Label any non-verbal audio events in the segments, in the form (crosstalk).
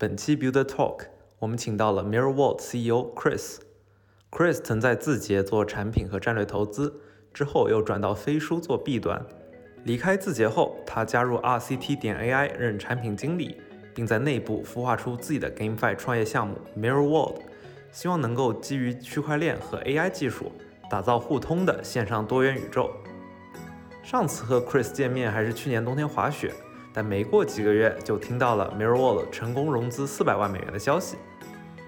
本期 Build Talk，我们请到了 Mirror World CEO Chris。Chris 曾在字节做产品和战略投资，之后又转到飞书做 B 端。离开字节后，他加入 RCT 点 AI 任产品经理，并在内部孵化出自己的 GameFi 创业项目 Mirror World，希望能够基于区块链和 AI 技术，打造互通的线上多元宇宙。上次和 Chris 见面还是去年冬天滑雪。但没过几个月，就听到了 Mirror World 成功融资四百万美元的消息。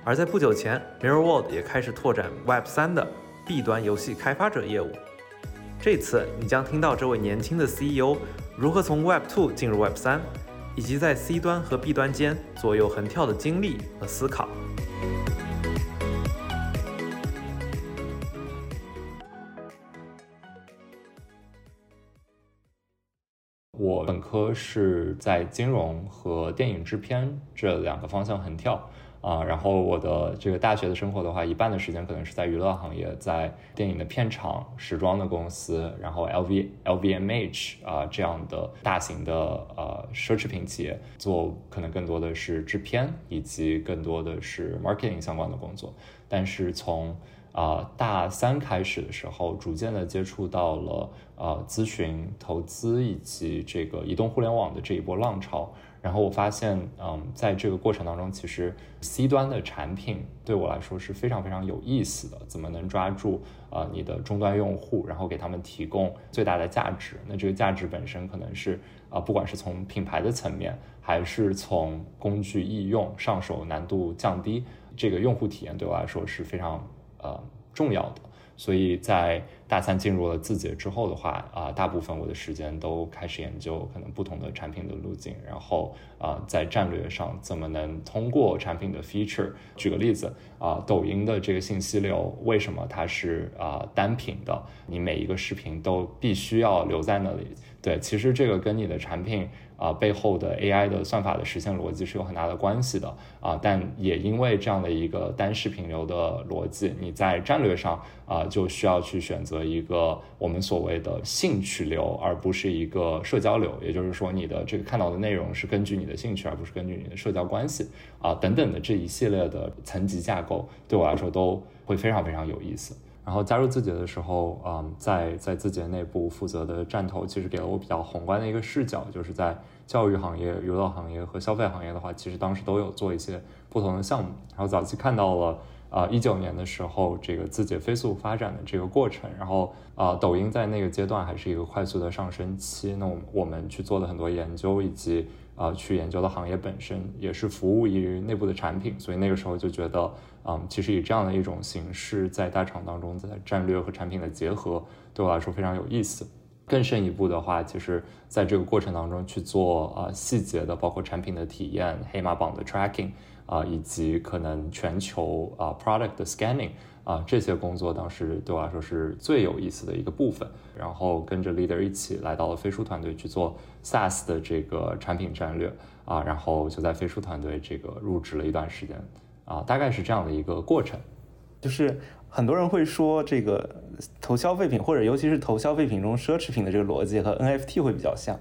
而在不久前，Mirror World 也开始拓展 Web 三的 B 端游戏开发者业务。这次你将听到这位年轻的 CEO 如何从 Web 二进入 Web 三，以及在 C 端和 B 端间左右横跳的经历和思考。我本科是在金融和电影制片这两个方向横跳啊，然后我的这个大学的生活的话，一半的时间可能是在娱乐行业，在电影的片场、时装的公司，然后 LV、LVMH 啊这样的大型的呃奢侈品企业做，可能更多的是制片以及更多的是 marketing 相关的工作，但是从啊，大三开始的时候，逐渐的接触到了呃咨询、投资以及这个移动互联网的这一波浪潮。然后我发现，嗯，在这个过程当中，其实 C 端的产品对我来说是非常非常有意思的。怎么能抓住啊你的终端用户，然后给他们提供最大的价值？那这个价值本身可能是啊，不管是从品牌的层面，还是从工具易用、上手难度降低，这个用户体验对我来说是非常。呃，重要的，所以在大三进入了字节之后的话，啊，大部分我的时间都开始研究可能不同的产品的路径，然后啊，在战略上怎么能通过产品的 feature。举个例子啊，抖音的这个信息流为什么它是啊单品的？你每一个视频都必须要留在那里？对，其实这个跟你的产品。啊，背后的 AI 的算法的实现逻辑是有很大的关系的啊，但也因为这样的一个单视频流的逻辑，你在战略上啊就需要去选择一个我们所谓的兴趣流，而不是一个社交流。也就是说，你的这个看到的内容是根据你的兴趣，而不是根据你的社交关系啊等等的这一系列的层级架构，对我来说都会非常非常有意思。然后加入字节的时候，嗯，在在字节内部负责的战投，其实给了我比较宏观的一个视角，就是在教育行业、娱乐行业和消费行业的话，其实当时都有做一些不同的项目。然后早期看到了，啊，一九年的时候，这个字节飞速发展的这个过程，然后啊，抖音在那个阶段还是一个快速的上升期。那我们我们去做了很多研究，以及啊，去研究的行业本身也是服务于内部的产品，所以那个时候就觉得。嗯，其实以这样的一种形式，在大厂当中，在战略和产品的结合，对我来说非常有意思。更深一步的话，其实在这个过程当中去做啊细节的，包括产品的体验、黑马榜的 tracking 啊，以及可能全球啊 product 的 scanning 啊这些工作，当时对我来说是最有意思的一个部分。然后跟着 leader 一起来到了飞书团队去做 SaaS 的这个产品战略啊，然后就在飞书团队这个入职了一段时间。啊，大概是这样的一个过程，就是很多人会说这个投消费品，或者尤其是投消费品中奢侈品的这个逻辑和 NFT 会比较像。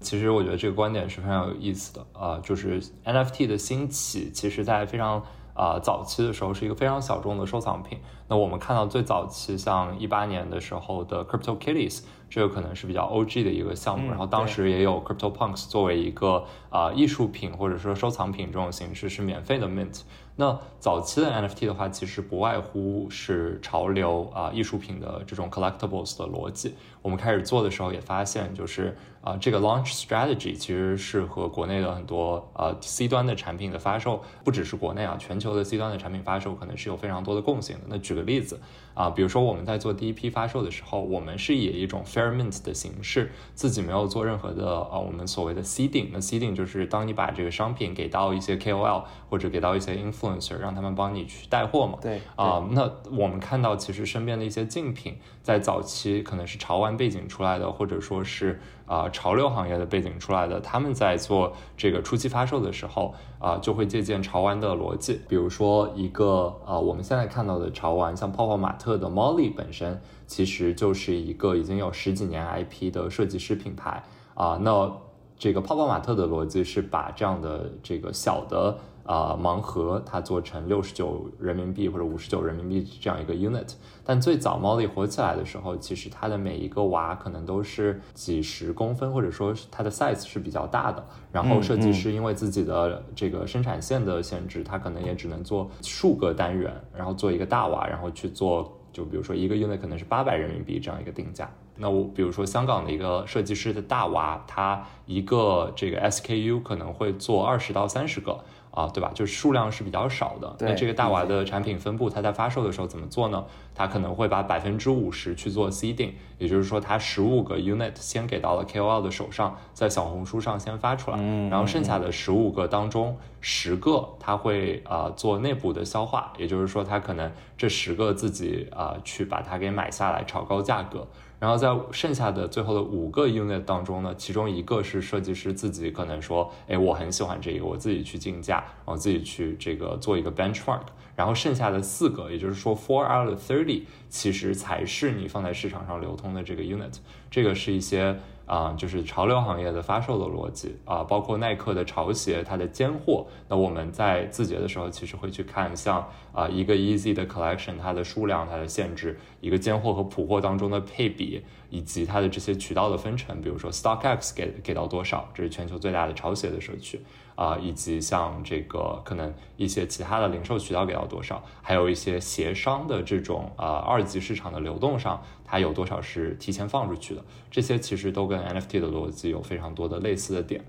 其实我觉得这个观点是非常有意思的啊，就是 NFT 的兴起，其实在非常啊早期的时候是一个非常小众的收藏品。那我们看到最早期像一八年的时候的 Crypto Kitties。这个可能是比较 OG 的一个项目，然后当时也有 Crypto Punks 作为一个啊艺术品或者说收藏品这种形式是免费的 mint。那早期的 NFT 的话，其实不外乎是潮流啊艺术品的这种 collectibles 的逻辑。我们开始做的时候也发现，就是啊这个 launch strategy 其实是和国内的很多呃 C 端的产品的发售，不只是国内啊，全球的 C 端的产品发售可能是有非常多的共性的。那举个例子啊，比如说我们在做第一批发售的时候，我们是以一种 fair mint 的形式，自己没有做任何的呃我们所谓的 seeding。那 seeding 就是当你把这个商品给到一些 KOL 或者给到一些 inf influencer 让他们帮你去带货嘛？对啊，那我们看到其实身边的一些竞品，在早期可能是潮玩背景出来的，或者说是啊潮流行业的背景出来的，他们在做这个初期发售的时候啊，就会借鉴潮玩的逻辑。比如说一个啊，我们现在看到的潮玩，像泡泡玛特的 Molly 本身，其实就是一个已经有十几年 IP 的设计师品牌啊，那。这个泡泡玛特的逻辑是把这样的这个小的啊盲盒，它做成六十九人民币或者五十九人民币这样一个 unit。但最早猫力火起来的时候，其实它的每一个娃可能都是几十公分，或者说它的 size 是比较大的。然后设计师因为自己的这个生产线的限制，他可能也只能做数个单元，然后做一个大娃，然后去做，就比如说一个 unit 可能是八百人民币这样一个定价。那我比如说香港的一个设计师的大娃，他一个这个 SKU 可能会做二十到三十个啊，对吧？就是数量是比较少的。那这个大娃的产品分布，它在发售的时候怎么做呢？它可能会把百分之五十去做 seeding，也就是说它十五个 unit 先给到了 KOL 的手上，在小红书上先发出来，然后剩下的十五个当中十个它会啊做内部的消化，也就是说它可能这十个自己啊去把它给买下来，炒高价格。然后在剩下的最后的五个 unit 当中呢，其中一个是设计师自己可能说，哎，我很喜欢这个，我自己去竞价，然后自己去这个做一个 benchmark。然后剩下的四个，也就是说 four out of thirty，其实才是你放在市场上流通的这个 unit。这个是一些。啊，就是潮流行业的发售的逻辑啊，包括耐克的潮鞋，它的尖货。那我们在字节的时候，其实会去看像啊一个 Easy 的 collection，它的数量、它的限制，一个尖货和普货当中的配比，以及它的这些渠道的分成。比如说 StockX 给给到多少，这是全球最大的潮鞋的社区。啊，以及像这个可能一些其他的零售渠道给到多少，还有一些协商的这种啊二级市场的流动上，它有多少是提前放出去的，这些其实都跟 NFT 的逻辑有非常多的类似的点。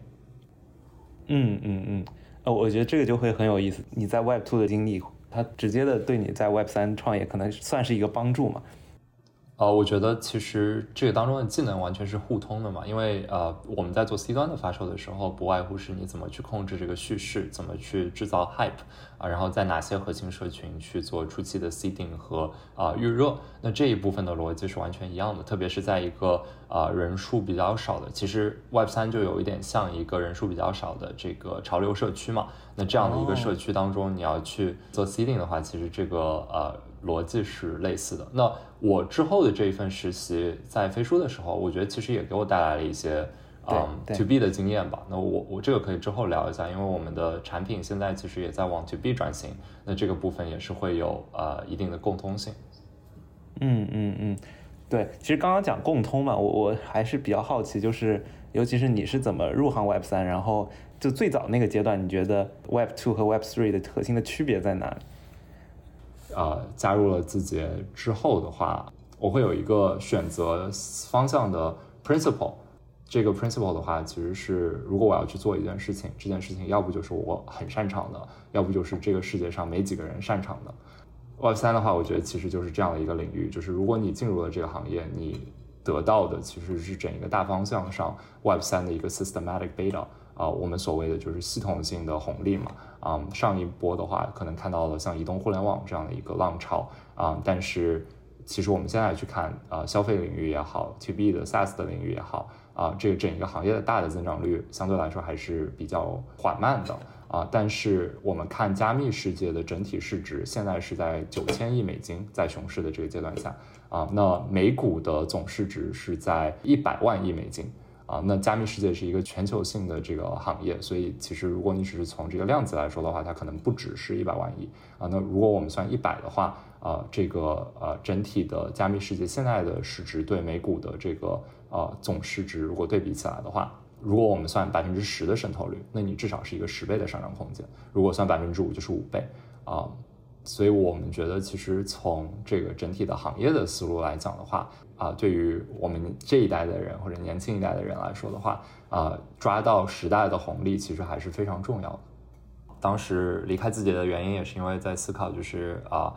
嗯嗯嗯，呃，我觉得这个就会很有意思。你在 Web Two 的经历，它直接的对你在 Web 三创业可能算是一个帮助嘛？呃，我觉得其实这个当中的技能完全是互通的嘛，因为呃，我们在做 C 端的发售的时候，不外乎是你怎么去控制这个叙事，怎么去制造 hype 啊，然后在哪些核心社群去做初期的 seeding 和啊预热，那这一部分的逻辑是完全一样的，特别是在一个啊人数比较少的，其实 Web 三就有一点像一个人数比较少的这个潮流社区嘛，那这样的一个社区当中，你要去做 seeding 的话，其实这个呃。逻辑是类似的。那我之后的这一份实习在飞书的时候，我觉得其实也给我带来了一些嗯 to B 的经验吧。那我我这个可以之后聊一下，因为我们的产品现在其实也在往 to B 转型，那这个部分也是会有呃一定的共通性。嗯嗯嗯，对，其实刚刚讲共通嘛，我我还是比较好奇，就是尤其是你是怎么入行 Web 三，然后就最早那个阶段，你觉得 Web two 和 Web three 的核心的区别在哪里？呃，加入了字节之后的话，我会有一个选择方向的 principle。这个 principle 的话，其实是如果我要去做一件事情，这件事情要不就是我很擅长的，要不就是这个世界上没几个人擅长的。Web 三的话，我觉得其实就是这样的一个领域，就是如果你进入了这个行业，你得到的其实是整一个大方向上 Web 三的一个 systematic beta。啊，我们所谓的就是系统性的红利嘛。啊，上一波的话，可能看到了像移动互联网这样的一个浪潮啊，但是其实我们现在去看啊，消费领域也好，to B 的 SaaS 的领域也好啊，这个整一个行业的大的增长率相对来说还是比较缓慢的啊。但是我们看加密世界的整体市值，现在是在九千亿美金，在熊市的这个阶段下啊，那美股的总市值是在一百万亿美金。啊，那加密世界是一个全球性的这个行业，所以其实如果你只是从这个量级来说的话，它可能不只是一百万亿啊。那如果我们算一百的话，啊，这个呃整体的加密世界现在的市值对美股的这个呃总市值如果对比起来的话，如果我们算百分之十的渗透率，那你至少是一个十倍的上涨空间。如果算百分之五，就是五倍啊。所以我们觉得，其实从这个整体的行业的思路来讲的话，啊，对于我们这一代的人或者年轻一代的人来说的话，啊，抓到时代的红利其实还是非常重要的。当时离开字节的原因也是因为在思考，就是啊，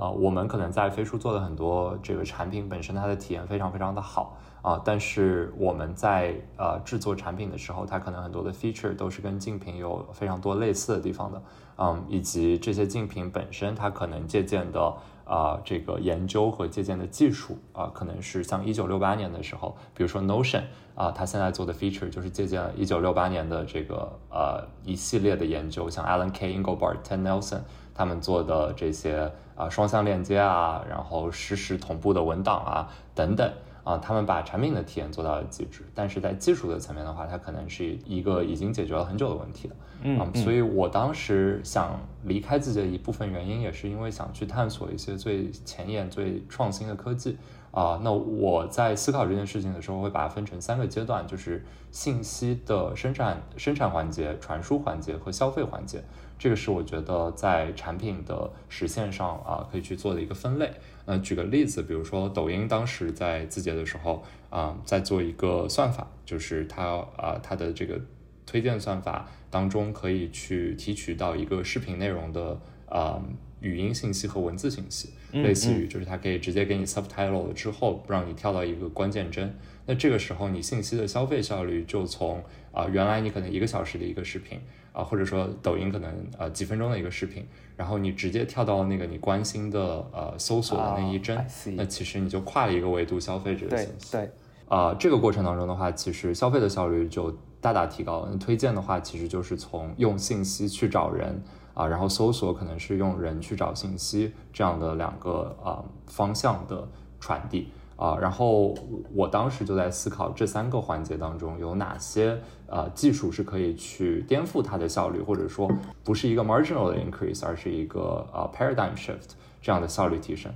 啊我们可能在飞书做的很多这个产品本身它的体验非常非常的好。啊，但是我们在呃制作产品的时候，它可能很多的 feature 都是跟竞品有非常多类似的地方的，嗯，以及这些竞品本身它可能借鉴的啊这个研究和借鉴的技术啊，可能是像一九六八年的时候，比如说 Notion 啊，它现在做的 feature 就是借鉴了一九六八年的这个呃一系列的研究，像 Alan K. Engelbart、Ted Nelson 他们做的这些啊双向链接啊，然后实时同步的文档啊等等。啊，他们把产品的体验做到了极致，但是在技术的层面的话，它可能是一个已经解决了很久的问题了。嗯，所以我当时想离开自己的一部分原因，也是因为想去探索一些最前沿、最创新的科技。啊，那我在思考这件事情的时候，会把它分成三个阶段，就是信息的生产、生产环节、传输环节和消费环节。这个是我觉得在产品的实现上啊，可以去做的一个分类。那举个例子，比如说抖音当时在字节的时候啊，在做一个算法，就是它啊，它的这个推荐算法当中可以去提取到一个视频内容的啊。语音信息和文字信息，类似于就是它可以直接给你 subtitle 了之后，不让你跳到一个关键帧。那这个时候你信息的消费效率就从啊原来你可能一个小时的一个视频啊，或者说抖音可能呃几分钟的一个视频，然后你直接跳到那个你关心的呃搜索的那一帧，那其实你就跨了一个维度消费者的信息。对，啊这个过程当中的话，其实消费的效率就大大提高了。推荐的话，其实就是从用信息去找人。啊，然后搜索可能是用人去找信息这样的两个啊方向的传递啊，然后我当时就在思考这三个环节当中有哪些呃技术是可以去颠覆它的效率，或者说不是一个 marginal 的 increase，而是一个呃 paradigm shift 这样的效率提升。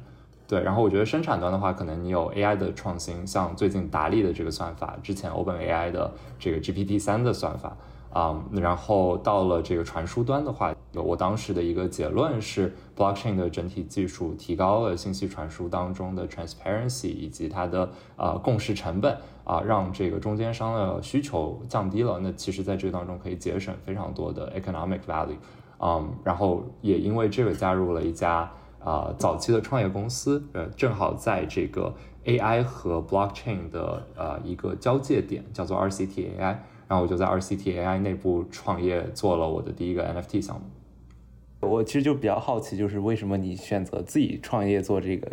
对，然后我觉得生产端的话，可能你有 AI 的创新，像最近达利的这个算法，之前 OpenAI 的这个 GPT 三的算法。啊，然后到了这个传输端的话，有我当时的一个结论是，blockchain 的整体技术提高了信息传输当中的 transparency 以及它的呃共识成本啊，让这个中间商的需求降低了。那其实在这个当中可以节省非常多的 economic value。嗯，然后也因为这个加入了一家啊早期的创业公司，呃，正好在这个 AI 和 blockchain 的呃一个交界点，叫做 RCT AI。然后我就在 RCT AI 内部创业，做了我的第一个 NFT 项目。我其实就比较好奇，就是为什么你选择自己创业做这个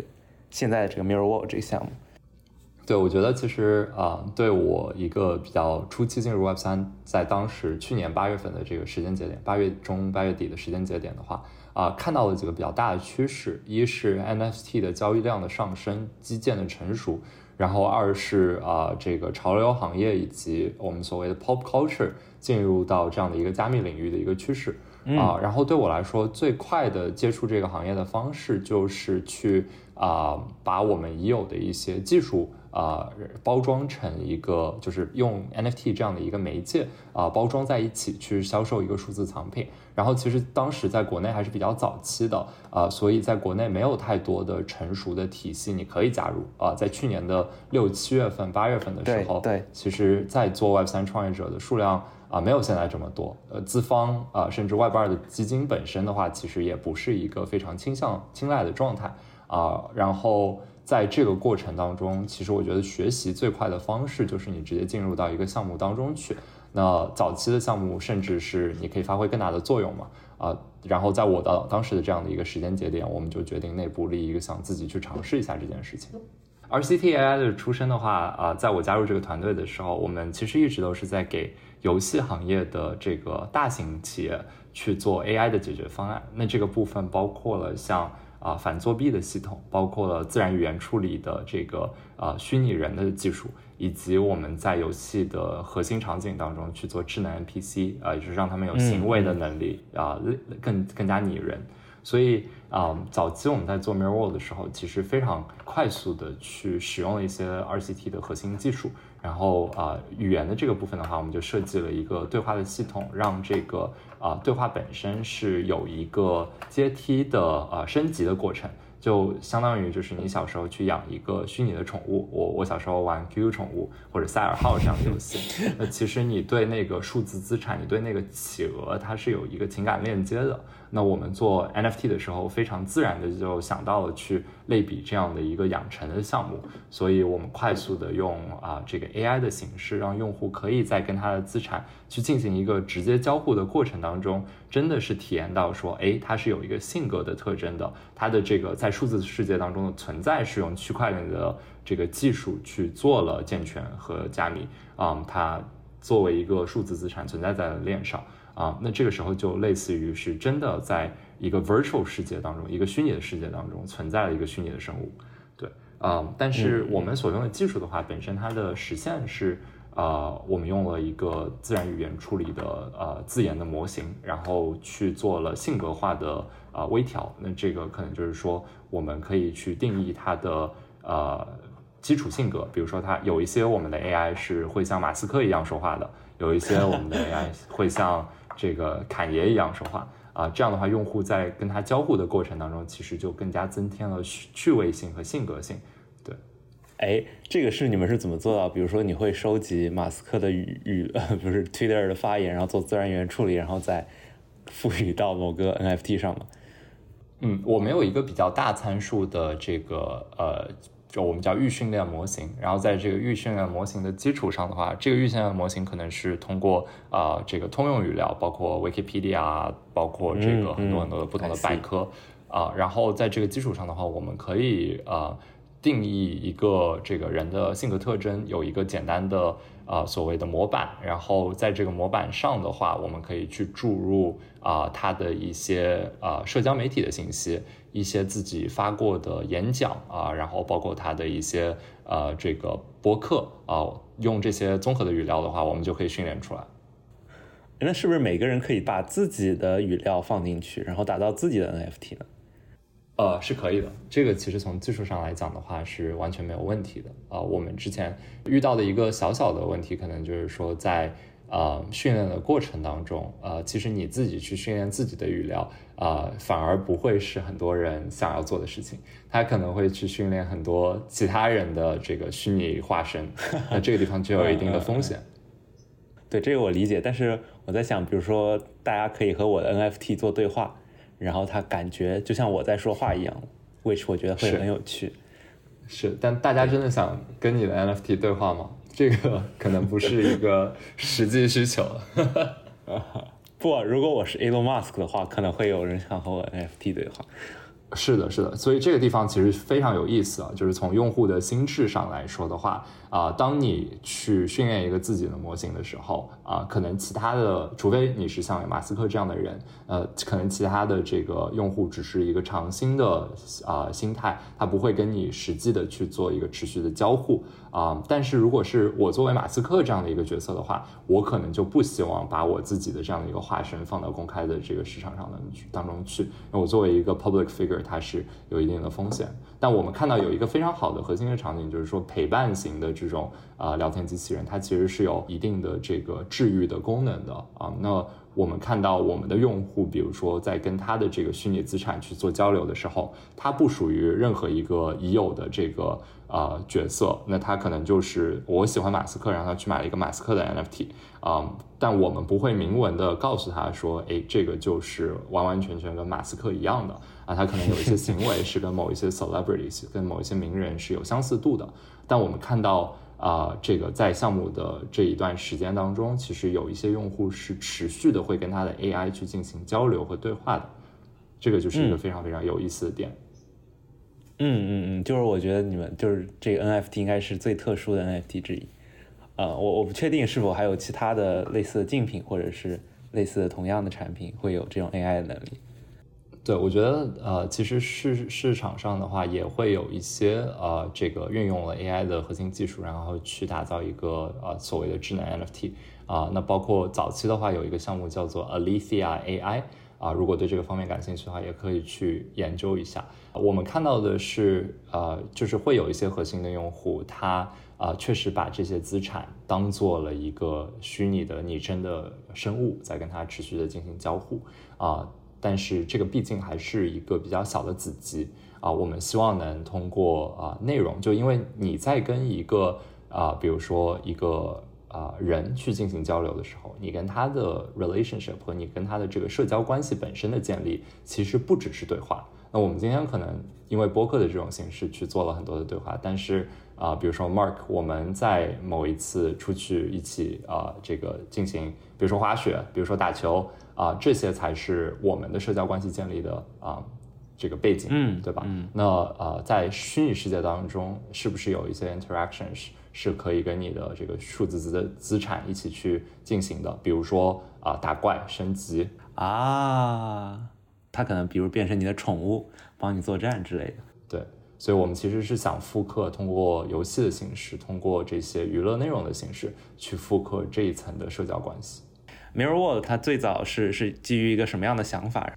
现在的这个 Mirror World 这个项目？对，我觉得其实啊，对我一个比较初期进入 Web 三，在当时去年八月份的这个时间节点，八月中八月底的时间节点的话，啊，看到了几个比较大的趋势，一是 NFT 的交易量的上升，基建的成熟。然后二是啊，这个潮流行业以及我们所谓的 pop culture 进入到这样的一个加密领域的一个趋势啊。然后对我来说，最快的接触这个行业的方式就是去啊，把我们已有的一些技术。啊，包装成一个就是用 NFT 这样的一个媒介啊，包装在一起去销售一个数字藏品。然后其实当时在国内还是比较早期的啊，所以在国内没有太多的成熟的体系，你可以加入啊。在去年的六七月份、八月份的时候，对，其实在做 Web 三创业者的数量啊，没有现在这么多。呃，资方啊，甚至外边的基金本身的话，其实也不是一个非常倾向青睐的状态啊。然后。在这个过程当中，其实我觉得学习最快的方式就是你直接进入到一个项目当中去。那早期的项目，甚至是你可以发挥更大的作用嘛？啊，然后在我的当时的这样的一个时间节点，我们就决定内部立一个想自己去尝试一下这件事情。而 CTAI 的出身的话，啊，在我加入这个团队的时候，我们其实一直都是在给游戏行业的这个大型企业去做 AI 的解决方案。那这个部分包括了像。啊，反作弊的系统，包括了自然语言处理的这个呃虚拟人的技术，以及我们在游戏的核心场景当中去做智能 NPC，啊，也就是让他们有行为的能力啊，更更加拟人。所以啊，早期我们在做 Mirror World 的时候，其实非常快速的去使用了一些 RCT 的核心技术。然后啊，语言的这个部分的话，我们就设计了一个对话的系统，让这个啊对话本身是有一个阶梯的呃升级的过程，就相当于就是你小时候去养一个虚拟的宠物，我我小时候玩 (laughs) QQ 宠物或者赛尔号这样的游戏，那其实你对那个数字资产，你对那个企鹅，它是有一个情感链接的。那我们做 NFT 的时候，非常自然的就想到了去类比这样的一个养成的项目，所以我们快速的用啊这个 AI 的形式，让用户可以在跟他的资产去进行一个直接交互的过程当中，真的是体验到说，哎，它是有一个性格的特征的，它的这个在数字世界当中的存在是用区块链的这个技术去做了健全和加密，啊，它作为一个数字资产存在在链上。啊，那这个时候就类似于是真的在一个 virtual 世界当中，一个虚拟的世界当中存在了一个虚拟的生物，对，啊，但是我们所用的技术的话，本身它的实现是。呃，我们用了一个自然语言处理的呃自研的模型，然后去做了性格化的呃微调。那这个可能就是说，我们可以去定义它的呃基础性格。比如说，它有一些我们的 AI 是会像马斯克一样说话的，有一些我们的 (laughs) AI 会像这个侃爷一样说话。啊，这样的话，用户在跟他交互的过程当中，其实就更加增添了趣味性和性格性。对哎，这个是你们是怎么做到？比如说，你会收集马斯克的语语，不是 Twitter 的发言，然后做自然语言处理，然后再赋予到某个 NFT 上吗？嗯，我没有一个比较大参数的这个呃，就我们叫预训练模型。然后在这个预训练模型的基础上的话，这个预训练模型可能是通过啊这个通用语料，包括 Wikipedia，包括这个很多很多的不同的百科啊。然后在这个基础上的话，我们可以啊。定义一个这个人的性格特征，有一个简单的啊所谓的模板，然后在这个模板上的话，我们可以去注入啊他的一些啊社交媒体的信息，一些自己发过的演讲啊，然后包括他的一些呃这个博客啊，用这些综合的语料的话，我们就可以训练出来。那是不是每个人可以把自己的语料放进去，然后打造自己的 NFT 呢？呃，是可以的。这个其实从技术上来讲的话，是完全没有问题的。啊，我们之前遇到的一个小小的问题，可能就是说，在呃训练的过程当中，呃，其实你自己去训练自己的语料，呃，反而不会是很多人想要做的事情。他可能会去训练很多其他人的这个虚拟化身，那这个地方就有一定的风险。(laughs) 对，这个我理解。但是我在想，比如说，大家可以和我的 NFT 做对话。然后他感觉就像我在说话一样，which 我觉得会很有趣。是，但大家真的想跟你的 NFT 对话吗？这个可能不是一个实际需求。(laughs) 不，如果我是 Elon Musk 的话，可能会有人想和我 NFT 对话。是的，是的，所以这个地方其实非常有意思啊，就是从用户的心智上来说的话，啊，当你去训练一个自己的模型的时候，啊，可能其他的，除非你是像马斯克这样的人，呃，可能其他的这个用户只是一个尝新的啊心态，他不会跟你实际的去做一个持续的交互。啊，但是如果是我作为马斯克这样的一个角色的话，我可能就不希望把我自己的这样的一个化身放到公开的这个市场上的当中去。那我作为一个 public figure，它是有一定的风险。但我们看到有一个非常好的核心的场景，就是说陪伴型的这种啊聊天机器人，它其实是有一定的这个治愈的功能的啊。那我们看到我们的用户，比如说在跟他的这个虚拟资产去做交流的时候，他不属于任何一个已有的这个。啊，角色，那他可能就是我喜欢马斯克，让他去买了一个马斯克的 NFT 啊，但我们不会明文的告诉他说，哎，这个就是完完全全跟马斯克一样的啊，他可能有一些行为是跟某一些 celebrities，跟某一些名人是有相似度的，但我们看到啊，这个在项目的这一段时间当中，其实有一些用户是持续的会跟他的 AI 去进行交流和对话的，这个就是一个非常非常有意思的点。嗯嗯嗯，就是我觉得你们就是这个 NFT 应该是最特殊的 NFT 之一，呃，我我不确定是否还有其他的类似的竞品或者是类似的同样的产品会有这种 AI 的能力。对，我觉得呃，其实市市场上的话也会有一些呃，这个运用了 AI 的核心技术，然后去打造一个呃所谓的智能 NFT 啊，那包括早期的话有一个项目叫做 Alethea AI。啊，如果对这个方面感兴趣的话，也可以去研究一下。我们看到的是，呃，就是会有一些核心的用户，他啊确实把这些资产当做了一个虚拟的拟真的生物，在跟他持续的进行交互啊。但是这个毕竟还是一个比较小的子集啊。我们希望能通过啊内容，就因为你在跟一个啊，比如说一个。啊，人去进行交流的时候，你跟他的 relationship 和你跟他的这个社交关系本身的建立，其实不只是对话。那我们今天可能因为播客的这种形式去做了很多的对话，但是啊，比如说 Mark，我们在某一次出去一起啊，这个进行，比如说滑雪，比如说打球啊，这些才是我们的社交关系建立的啊这个背景，嗯，对吧？嗯，那呃，在虚拟世界当中，是不是有一些 interactions？是可以跟你的这个数字资的资产一起去进行的，比如说啊打怪升级啊，它可能比如变成你的宠物，帮你作战之类的。对，所以我们其实是想复刻通过游戏的形式，通过这些娱乐内容的形式去复刻这一层的社交关系。Mirror World 它最早是是基于一个什么样的想法？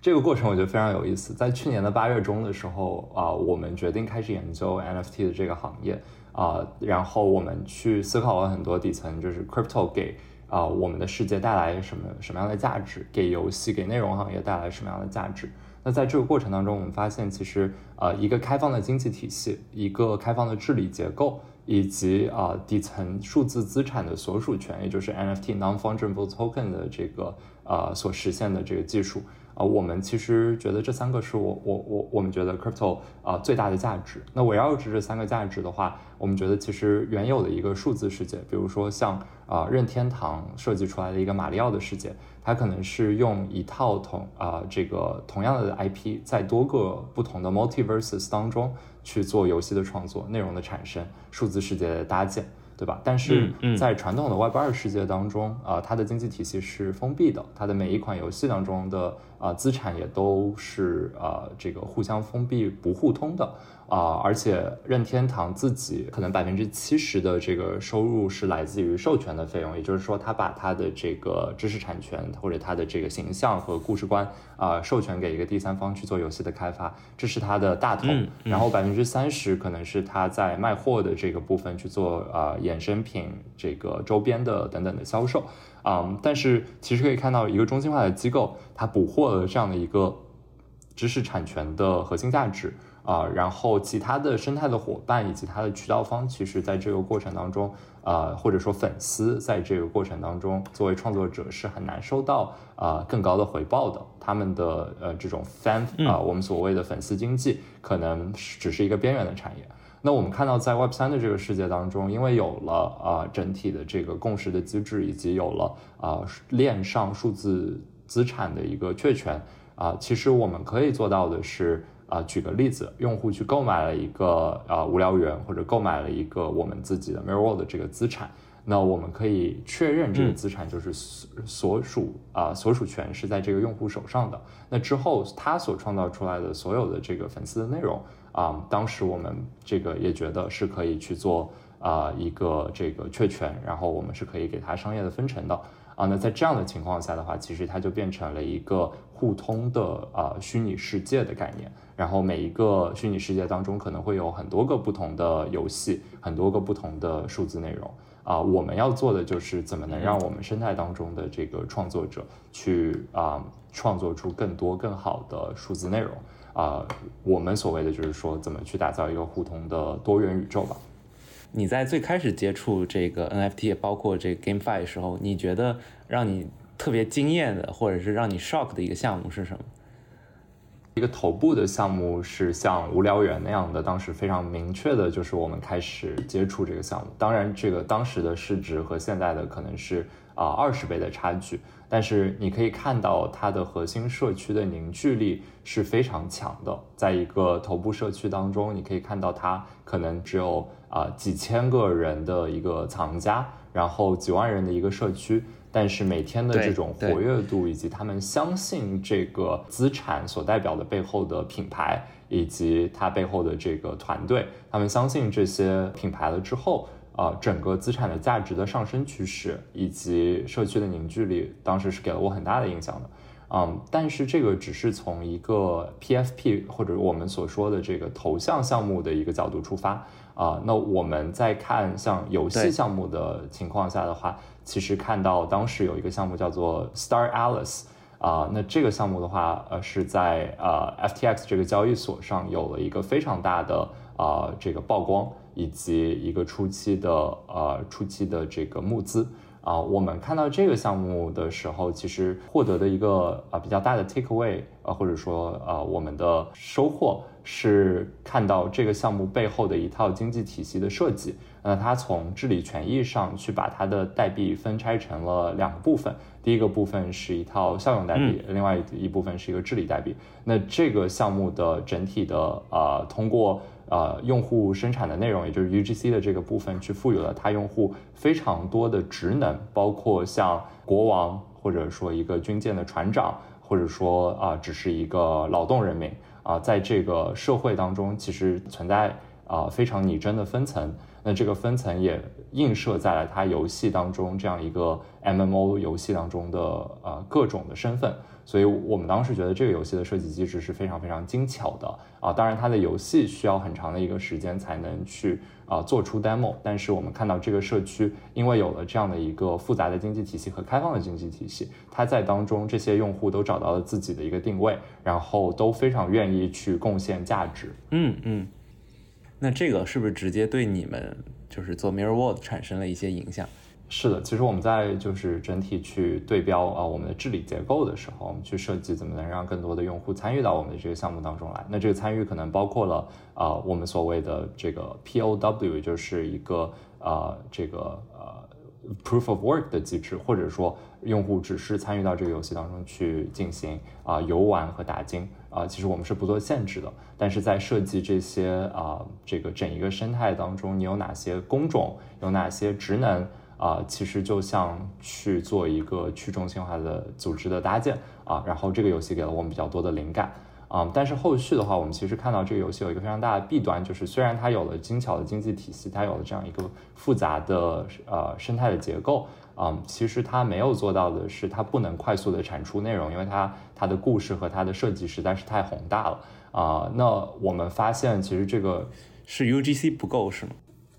这个过程我觉得非常有意思。在去年的八月中的时候啊，我们决定开始研究 NFT 的这个行业啊，然后我们去思考了很多底层，就是 crypto 给啊我们的世界带来什么什么样的价值，给游戏给内容行业带来什么样的价值。那在这个过程当中，我们发现其实呃一个开放的经济体系，一个开放的治理结构。以及啊底层数字资产的所属权，也就是 NFT non-fungible token 的这个呃所实现的这个技术啊，我们其实觉得这三个是我我我我们觉得 crypto 啊最大的价值。那围绕着这三个价值的话，我们觉得其实原有的一个数字世界，比如说像啊任天堂设计出来的一个马里奥的世界，它可能是用一套同啊这个同样的 IP 在多个不同的 multiverses 当中。去做游戏的创作、内容的产生、数字世界的搭建，对吧？但是在传统的 Web 二世界当中，啊，它的经济体系是封闭的，它的每一款游戏当中的啊资产也都是啊这个互相封闭、不互通的。啊，而且任天堂自己可能百分之七十的这个收入是来自于授权的费用，也就是说，他把他的这个知识产权或者他的这个形象和故事观啊授权给一个第三方去做游戏的开发，这是他的大头。然后百分之三十可能是他在卖货的这个部分去做啊衍生品、这个周边的等等的销售。嗯，但是其实可以看到一个中心化的机构，它捕获了这样的一个知识产权的核心价值。啊，然后其他的生态的伙伴以及它的渠道方，其实在这个过程当中，呃，或者说粉丝在这个过程当中，作为创作者是很难收到啊更高的回报的。他们的呃这种 fan 啊，我们所谓的粉丝经济，可能只是一个边缘的产业。那我们看到在 Web 三的这个世界当中，因为有了啊整体的这个共识的机制，以及有了啊链上数字资产的一个确权啊，其实我们可以做到的是。啊，举个例子，用户去购买了一个啊无聊猿，或者购买了一个我们自己的 Mirror World 的这个资产，那我们可以确认这个资产就是所属啊所属权是在这个用户手上的。那之后他所创造出来的所有的这个粉丝的内容啊，当时我们这个也觉得是可以去做啊一个这个确权，然后我们是可以给他商业的分成的啊。那在这样的情况下的话，其实它就变成了一个互通的啊虚拟世界的概念。然后每一个虚拟世界当中可能会有很多个不同的游戏，很多个不同的数字内容啊。我们要做的就是怎么能让我们生态当中的这个创作者去啊创作出更多更好的数字内容啊。我们所谓的就是说怎么去打造一个互通的多元宇宙吧。你在最开始接触这个 NFT，包括这 GameFi 的时候，你觉得让你特别惊艳的，或者是让你 shock 的一个项目是什么？一个头部的项目是像无聊猿那样的，当时非常明确的就是我们开始接触这个项目。当然，这个当时的市值和现在的可能是啊二十倍的差距，但是你可以看到它的核心社区的凝聚力是非常强的。在一个头部社区当中，你可以看到它可能只有啊几千个人的一个藏家，然后几万人的一个社区。但是每天的这种活跃度，以及他们相信这个资产所代表的背后的品牌，以及它背后的这个团队，他们相信这些品牌了之后，啊，整个资产的价值的上升趋势，以及社区的凝聚力，当时是给了我很大的影响的。嗯，但是这个只是从一个 PFP 或者我们所说的这个头像项目的一个角度出发啊。那我们在看像游戏项目的情况下的话。其实看到当时有一个项目叫做 Star Alice 啊，那这个项目的话，呃，是在呃 FTX 这个交易所上有了一个非常大的啊这个曝光，以及一个初期的呃初期的这个募资啊。我们看到这个项目的时候，其实获得的一个啊比较大的 take away 啊，或者说啊我们的收获是看到这个项目背后的一套经济体系的设计。那它从治理权益上去把它的代币分拆成了两个部分，第一个部分是一套效用代币，另外一部分是一个治理代币。那这个项目的整体的呃，通过呃用户生产的内容，也就是 UGC 的这个部分，去赋予了它用户非常多的职能，包括像国王或者说一个军舰的船长。或者说啊只是一个劳动人民啊，在这个社会当中其实存在啊非常拟真的分层。那这个分层也映射在了他游戏当中这样一个 MMO 游戏当中的呃各种的身份。所以我们当时觉得这个游戏的设计机制是非常非常精巧的啊，当然它的游戏需要很长的一个时间才能去啊做出 demo，但是我们看到这个社区因为有了这样的一个复杂的经济体系和开放的经济体系，它在当中这些用户都找到了自己的一个定位，然后都非常愿意去贡献价值。嗯嗯，那这个是不是直接对你们就是做 Mirror World 产生了一些影响？是的，其实我们在就是整体去对标啊我们的治理结构的时候，我们去设计怎么能让更多的用户参与到我们的这个项目当中来。那这个参与可能包括了啊我们所谓的这个 POW，就是一个啊这个呃 Proof of Work 的机制，或者说用户只是参与到这个游戏当中去进行啊游玩和打金啊，其实我们是不做限制的。但是在设计这些啊这个整一个生态当中，你有哪些工种，有哪些职能？啊，其实就像去做一个去中心化的组织的搭建啊，然后这个游戏给了我们比较多的灵感啊，但是后续的话，我们其实看到这个游戏有一个非常大的弊端，就是虽然它有了精巧的经济体系，它有了这样一个复杂的呃生态的结构啊，其实它没有做到的是它不能快速的产出内容，因为它它的故事和它的设计实在是太宏大了啊。那我们发现其实这个是 UGC 不够是吗？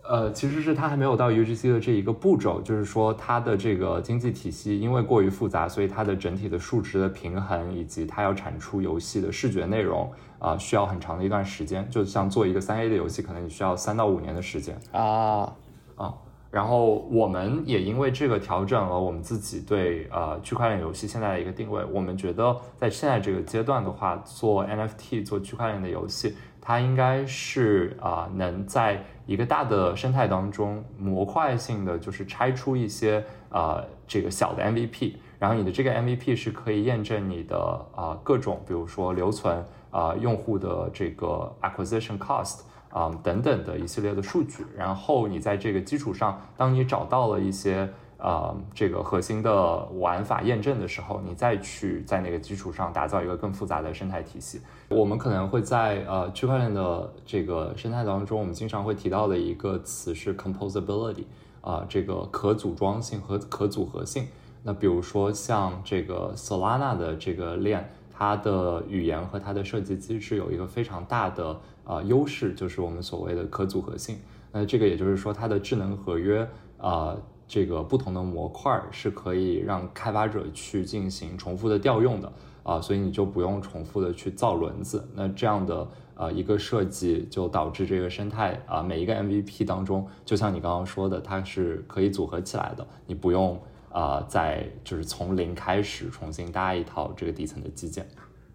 呃，其实是它还没有到 UGC 的这一个步骤，就是说它的这个经济体系因为过于复杂，所以它的整体的数值的平衡以及它要产出游戏的视觉内容啊，需要很长的一段时间。就像做一个三 A 的游戏，可能你需要三到五年的时间啊啊。然后我们也因为这个调整了我们自己对呃区块链游戏现在的一个定位。我们觉得在现在这个阶段的话，做 NFT 做区块链的游戏，它应该是啊能在一个大的生态当中，模块性的就是拆出一些呃这个小的 MVP，然后你的这个 MVP 是可以验证你的啊各种，比如说留存啊用户的这个 acquisition cost 啊等等的一系列的数据，然后你在这个基础上，当你找到了一些。呃，这个核心的玩法验证的时候，你再去在那个基础上打造一个更复杂的生态体系。我们可能会在呃区块链的这个生态当中，我们经常会提到的一个词是 composability，啊，这个可组装性和可组合性。那比如说像这个 Solana 的这个链，它的语言和它的设计机制有一个非常大的呃优势，就是我们所谓的可组合性。那这个也就是说，它的智能合约啊。这个不同的模块是可以让开发者去进行重复的调用的啊，所以你就不用重复的去造轮子。那这样的呃一个设计就导致这个生态啊每一个 MVP 当中，就像你刚刚说的，它是可以组合起来的，你不用啊再就是从零开始重新搭一套这个底层的基建。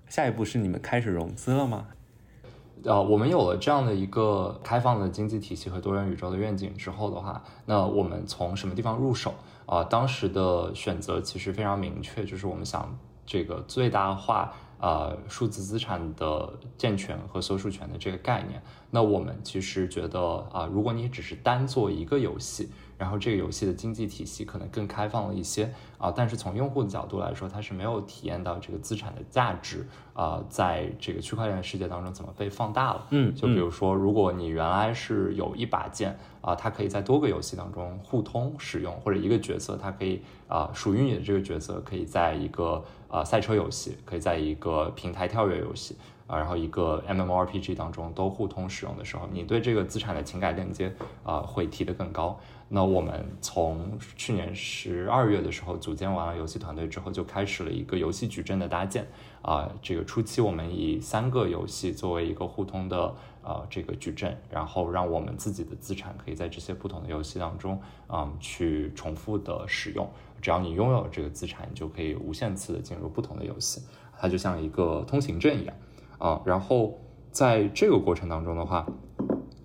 下一步是你们开始融资了吗？呃，我们有了这样的一个开放的经济体系和多元宇宙的愿景之后的话，那我们从什么地方入手啊？当时的选择其实非常明确，就是我们想这个最大化呃数字资产的健全和所属权的这个概念。那我们其实觉得啊，如果你只是单做一个游戏。然后这个游戏的经济体系可能更开放了一些啊，但是从用户的角度来说，他是没有体验到这个资产的价值啊，在这个区块链的世界当中怎么被放大了？嗯，就比如说，如果你原来是有一把剑啊，它可以在多个游戏当中互通使用，或者一个角色它可以啊属于你的这个角色可以在一个啊赛车游戏，可以在一个平台跳跃游戏。啊，然后一个 MMORPG 当中都互通使用的时候，你对这个资产的情感链接啊会提得更高。那我们从去年十二月的时候组建完了游戏团队之后，就开始了一个游戏矩阵的搭建。啊，这个初期我们以三个游戏作为一个互通的啊这个矩阵，然后让我们自己的资产可以在这些不同的游戏当中啊去重复的使用。只要你拥有这个资产，你就可以无限次的进入不同的游戏，它就像一个通行证一样。啊，然后在这个过程当中的话，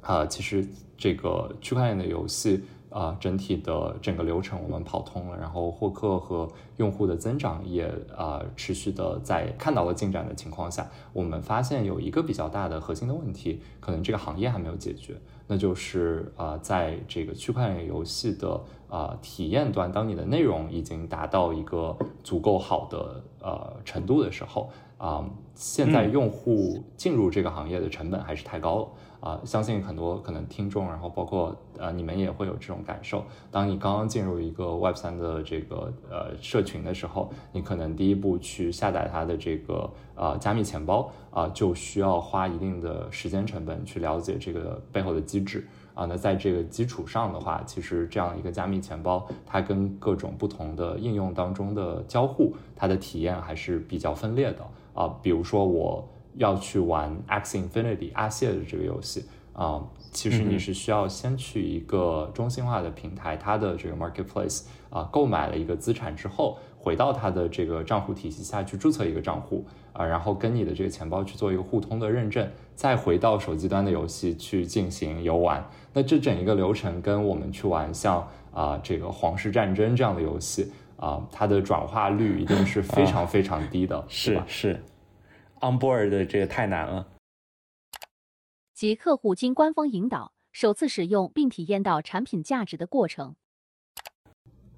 啊，其实这个区块链的游戏啊，整体的整个流程我们跑通了，然后获客和用户的增长也啊持续的在看到了进展的情况下，我们发现有一个比较大的核心的问题，可能这个行业还没有解决。那就是啊，在这个区块链游戏的啊体验端，当你的内容已经达到一个足够好的呃程度的时候，啊，现在用户进入这个行业的成本还是太高了。啊，相信很多可能听众，然后包括呃你们也会有这种感受。当你刚刚进入一个 Web 三的这个呃社群的时候，你可能第一步去下载它的这个呃加密钱包啊，就需要花一定的时间成本去了解这个背后的机制啊。那在这个基础上的话，其实这样一个加密钱包，它跟各种不同的应用当中的交互，它的体验还是比较分裂的啊。比如说我。要去玩 X Infinity 阿谢的这个游戏啊，其实你是需要先去一个中心化的平台，它的这个 marketplace 啊，购买了一个资产之后，回到它的这个账户体系下去注册一个账户啊，然后跟你的这个钱包去做一个互通的认证，再回到手机端的游戏去进行游玩。那这整一个流程跟我们去玩像啊这个皇室战争这样的游戏啊，它的转化率一定是非常非常低的，是是。Onboard 的这个太难了，即客户经官方引导，首次使用并体验到产品价值的过程。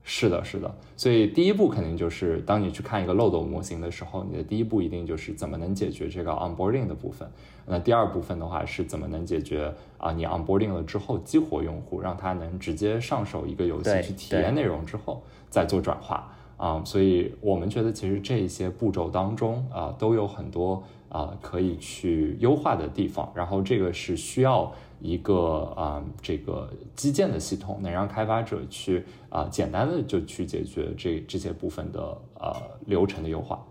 是的，是的。所以第一步肯定就是，当你去看一个漏斗模型的时候，你的第一步一定就是怎么能解决这个 onboarding 的部分。那第二部分的话是怎么能解决啊？你 onboarding 了之后激活用户，让他能直接上手一个游戏去体验内容之后，再做转化。啊，所以我们觉得其实这些步骤当中啊，都有很多啊可以去优化的地方。然后这个是需要一个啊这个基建的系统，能让开发者去啊简单的就去解决这这些部分的呃流程的优化。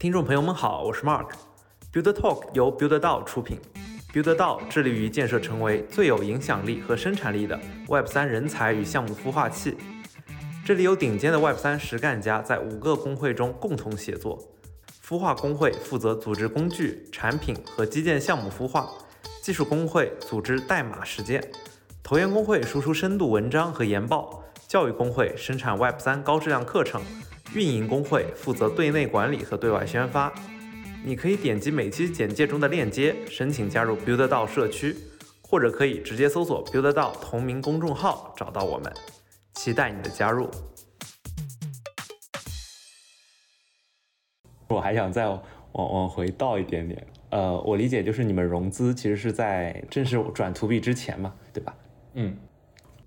听众朋友们好，我是 Mark，Build Talk 由 Build 道出品。Build 道致力于建设成为最有影响力和生产力的 Web 三人才与项目孵化器。这里有顶尖的 Web 三实干家在五个工会中共同协作。孵化工会负责组织工具、产品和基建项目孵化；技术工会组织代码实践；投研工会输出深度文章和研报；教育工会生产 Web 三高质量课程；运营工会负责对内管理和对外宣发。你可以点击每期简介中的链接申请加入 Build 道社区，或者可以直接搜索 Build 道同名公众号找到我们，期待你的加入。我还想再往往回倒一点点，呃，我理解就是你们融资其实是在正式转 To B 之前嘛，对吧？嗯，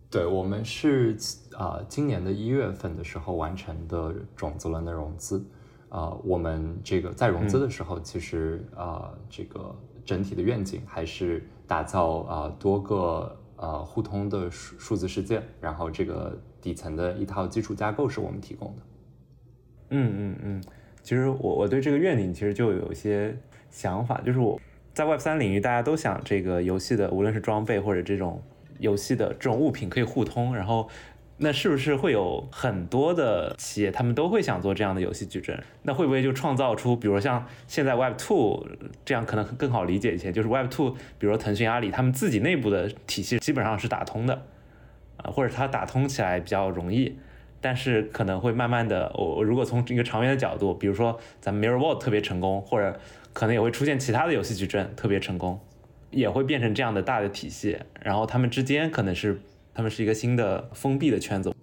对，我们是啊，今年的一月份的时候完成的种子轮的融资。啊，我们这个在融资的时候，其实啊，这个整体的愿景还是打造啊多个呃互通的数数字世界，然后这个底层的一套基础架构是我们提供的。嗯嗯嗯，其实我我对这个愿景其实就有一些想法，就是我在 Web 三领域，大家都想这个游戏的无论是装备或者这种游戏的这种物品可以互通，然后。那是不是会有很多的企业，他们都会想做这样的游戏矩阵？那会不会就创造出，比如像现在 Web Two 这样，可能更好理解一些？就是 Web Two，比如腾讯、阿里，他们自己内部的体系基本上是打通的，啊，或者它打通起来比较容易，但是可能会慢慢的，我如果从一个长远的角度，比如说咱们 Mirror World 特别成功，或者可能也会出现其他的游戏矩阵特别成功，也会变成这样的大的体系，然后他们之间可能是。他们是一个新的封闭的圈子，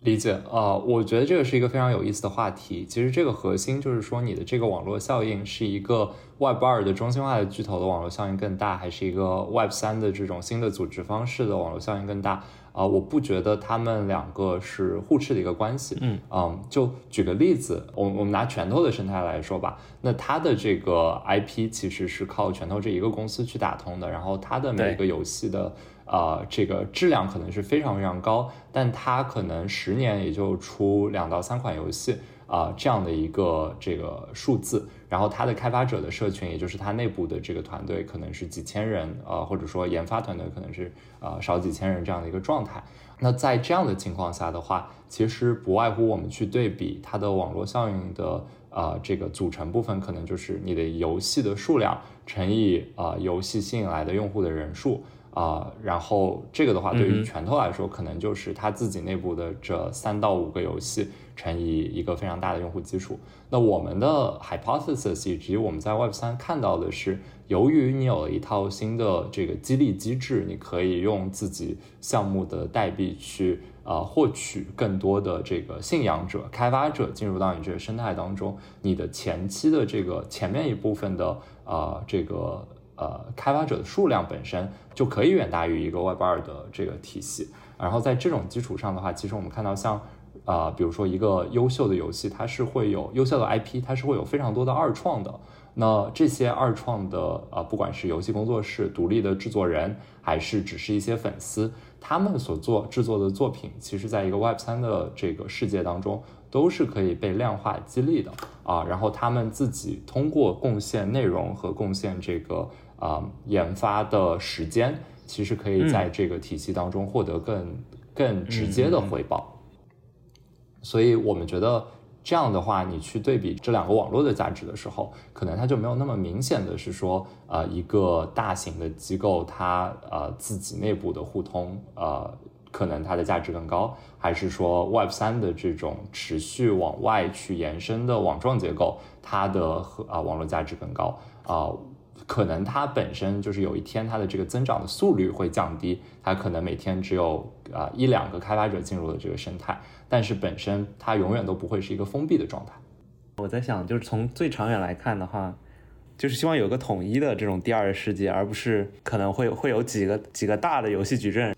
理解啊？我觉得这个是一个非常有意思的话题。其实这个核心就是说，你的这个网络效应是一个 Web 二的中心化的巨头的网络效应更大，还是一个 Web 三的这种新的组织方式的网络效应更大？啊，我不觉得他们两个是互斥的一个关系。嗯嗯，就举个例子，我我们拿拳头的生态来说吧，那它的这个 IP 其实是靠拳头这一个公司去打通的，然后它的每一个游戏的。呃，这个质量可能是非常非常高，但它可能十年也就出两到三款游戏啊，这样的一个这个数字。然后它的开发者的社群，也就是它内部的这个团队，可能是几千人啊，或者说研发团队可能是呃少几千人这样的一个状态。那在这样的情况下的话，其实不外乎我们去对比它的网络效应的呃这个组成部分，可能就是你的游戏的数量乘以啊游戏吸引来的用户的人数。啊，然后这个的话，对于拳头来说，可能就是它自己内部的这三到五个游戏乘以一个非常大的用户基础。那我们的 hypothesis 以及我们在 Web 三看到的是，由于你有了一套新的这个激励机制，你可以用自己项目的代币去呃获取更多的这个信仰者、开发者进入到你这个生态当中，你的前期的这个前面一部分的啊这个。呃，开发者的数量本身就可以远大于一个 Web 二的这个体系。然后在这种基础上的话，其实我们看到像，呃，比如说一个优秀的游戏，它是会有优秀的 IP，它是会有非常多的二创的。那这些二创的，呃，不管是游戏工作室、独立的制作人，还是只是一些粉丝，他们所做制作的作品，其实在一个 Web 三的这个世界当中，都是可以被量化激励的啊。然后他们自己通过贡献内容和贡献这个。啊，研发的时间其实可以在这个体系当中获得更更直接的回报，所以我们觉得这样的话，你去对比这两个网络的价值的时候，可能它就没有那么明显的是说，呃，一个大型的机构它呃自己内部的互通，呃，可能它的价值更高，还是说 Web 三的这种持续往外去延伸的网状结构，它的和啊网络价值更高。啊。可能它本身就是有一天它的这个增长的速率会降低，它可能每天只有啊一两个开发者进入了这个生态，但是本身它永远都不会是一个封闭的状态。我在想，就是从最长远来看的话，就是希望有个统一的这种第二世界，而不是可能会会有几个几个大的游戏矩阵。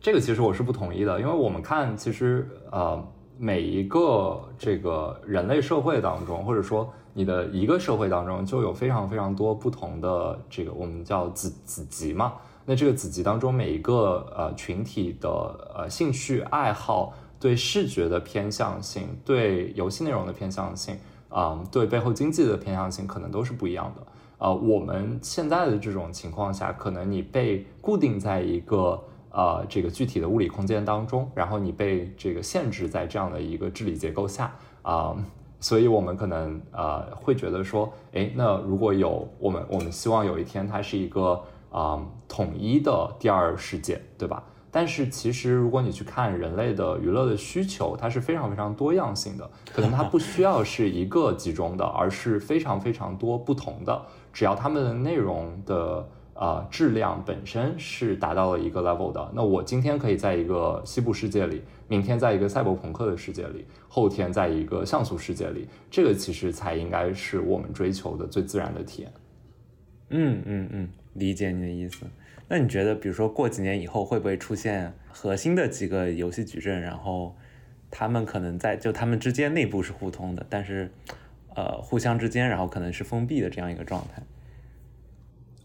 这个其实我是不同意的，因为我们看其实呃每一个这个人类社会当中，或者说。你的一个社会当中就有非常非常多不同的这个我们叫子子集嘛，那这个子集当中每一个呃群体的呃兴趣爱好、对视觉的偏向性、对游戏内容的偏向性啊、对背后经济的偏向性可能都是不一样的。呃，我们现在的这种情况下，可能你被固定在一个呃这个具体的物理空间当中，然后你被这个限制在这样的一个治理结构下啊。所以，我们可能呃会觉得说，哎，那如果有我们，我们希望有一天它是一个啊统一的第二世界，对吧？但是其实，如果你去看人类的娱乐的需求，它是非常非常多样性的，可能它不需要是一个集中的，而是非常非常多不同的，只要它们的内容的。啊，质量本身是达到了一个 level 的。那我今天可以在一个西部世界里，明天在一个赛博朋克的世界里，后天在一个像素世界里，这个其实才应该是我们追求的最自然的体验。嗯嗯嗯，理解你的意思。那你觉得，比如说过几年以后，会不会出现核心的几个游戏矩阵，然后他们可能在就他们之间内部是互通的，但是呃互相之间，然后可能是封闭的这样一个状态？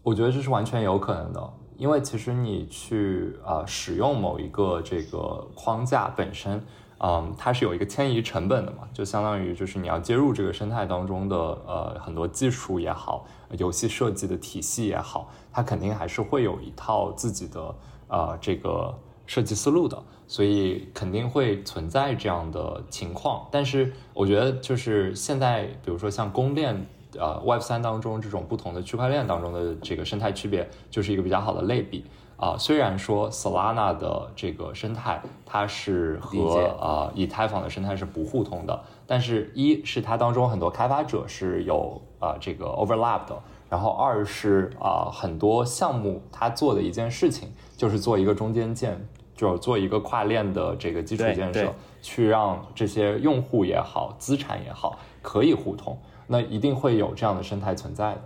我觉得这是完全有可能的，因为其实你去啊使用某一个这个框架本身，嗯，它是有一个迁移成本的嘛，就相当于就是你要接入这个生态当中的呃很多技术也好，游戏设计的体系也好，它肯定还是会有一套自己的呃这个设计思路的，所以肯定会存在这样的情况。但是我觉得就是现在，比如说像公链。呃，Web 三当中这种不同的区块链当中的这个生态区别，就是一个比较好的类比啊。虽然说 Solana 的这个生态它是和呃以太坊的生态是不互通的，但是一是它当中很多开发者是有啊这个 overlap 的，然后二是啊很多项目它做的一件事情就是做一个中间件，就是做一个跨链的这个基础建设，去让这些用户也好，资产也好可以互通。那一定会有这样的生态存在的。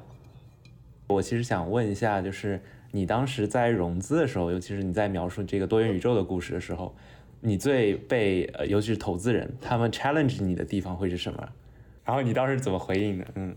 我其实想问一下，就是你当时在融资的时候，尤其是你在描述这个多元宇宙的故事的时候，你最被呃，尤其是投资人他们 challenge 你的地方会是什么？然后你当时怎么回应的？嗯，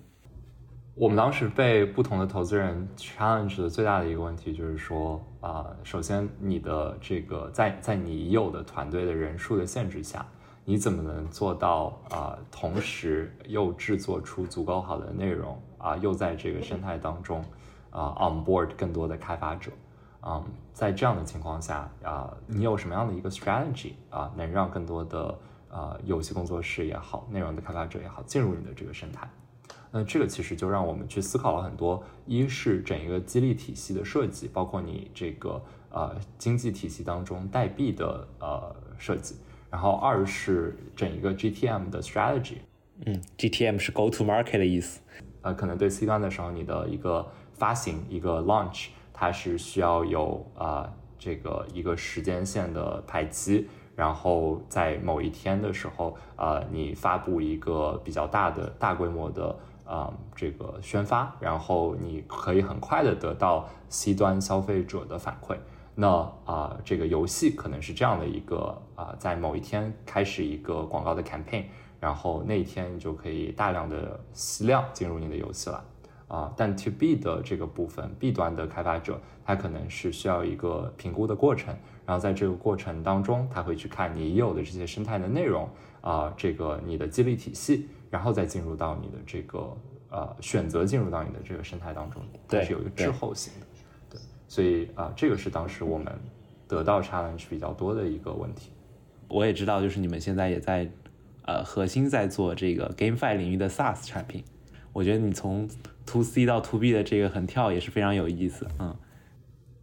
我们当时被不同的投资人 challenge 的最大的一个问题就是说，啊，首先你的这个在在你已有的团队的人数的限制下。你怎么能做到啊？同时又制作出足够好的内容啊？又在这个生态当中啊 on board 更多的开发者，嗯，在这样的情况下啊，你有什么样的一个 strategy 啊，能让更多的呃游戏工作室也好，内容的开发者也好，进入你的这个生态？那这个其实就让我们去思考了很多，一是整一个激励体系的设计，包括你这个呃经济体系当中代币的呃设计，然后二是整一个 GTM 的 strategy。嗯，GTM 是 Go to Market 的意思。呃，可能对 C 端的时候，你的一个发行一个 launch，它是需要有啊这个一个时间线的排期。然后在某一天的时候，呃，你发布一个比较大的大规模的啊这个宣发，然后你可以很快的得到 C 端消费者的反馈。那啊，这个游戏可能是这样的一个啊，在某一天开始一个广告的 campaign，然后那一天你就可以大量的吸量进入你的游戏了。啊，但 To B 的这个部分，B 端的开发者，他可能是需要一个评估的过程，然后在这个过程当中，他会去看你已有的这些生态的内容啊，这个你的激励体系，然后再进入到你的这个呃选择进入到你的这个生态当中，它是有一个滞后性的，对，所以啊，这个是当时我们得到 challenge 比较多的一个问题。我也知道，就是你们现在也在呃核心在做这个 GameFi 领域的 SaaS 产品，我觉得你从 to C 到 to B 的这个横跳也是非常有意思，嗯，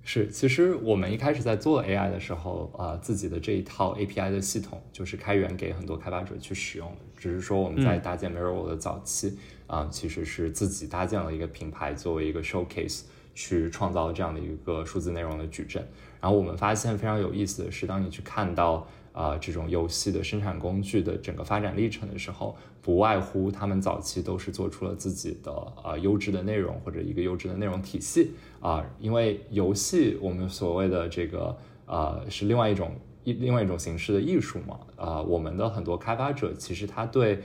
是，其实我们一开始在做 AI 的时候，啊，自己的这一套 API 的系统就是开源给很多开发者去使用的，只是说我们在搭建 Mirror 的早期，啊，其实是自己搭建了一个品牌作为一个 showcase 去创造这样的一个数字内容的矩阵，然后我们发现非常有意思的是，当你去看到。啊，这种游戏的生产工具的整个发展历程的时候，不外乎他们早期都是做出了自己的啊优质的内容或者一个优质的内容体系啊，因为游戏我们所谓的这个呃是另外一种一另外一种形式的艺术嘛啊，我们的很多开发者其实他对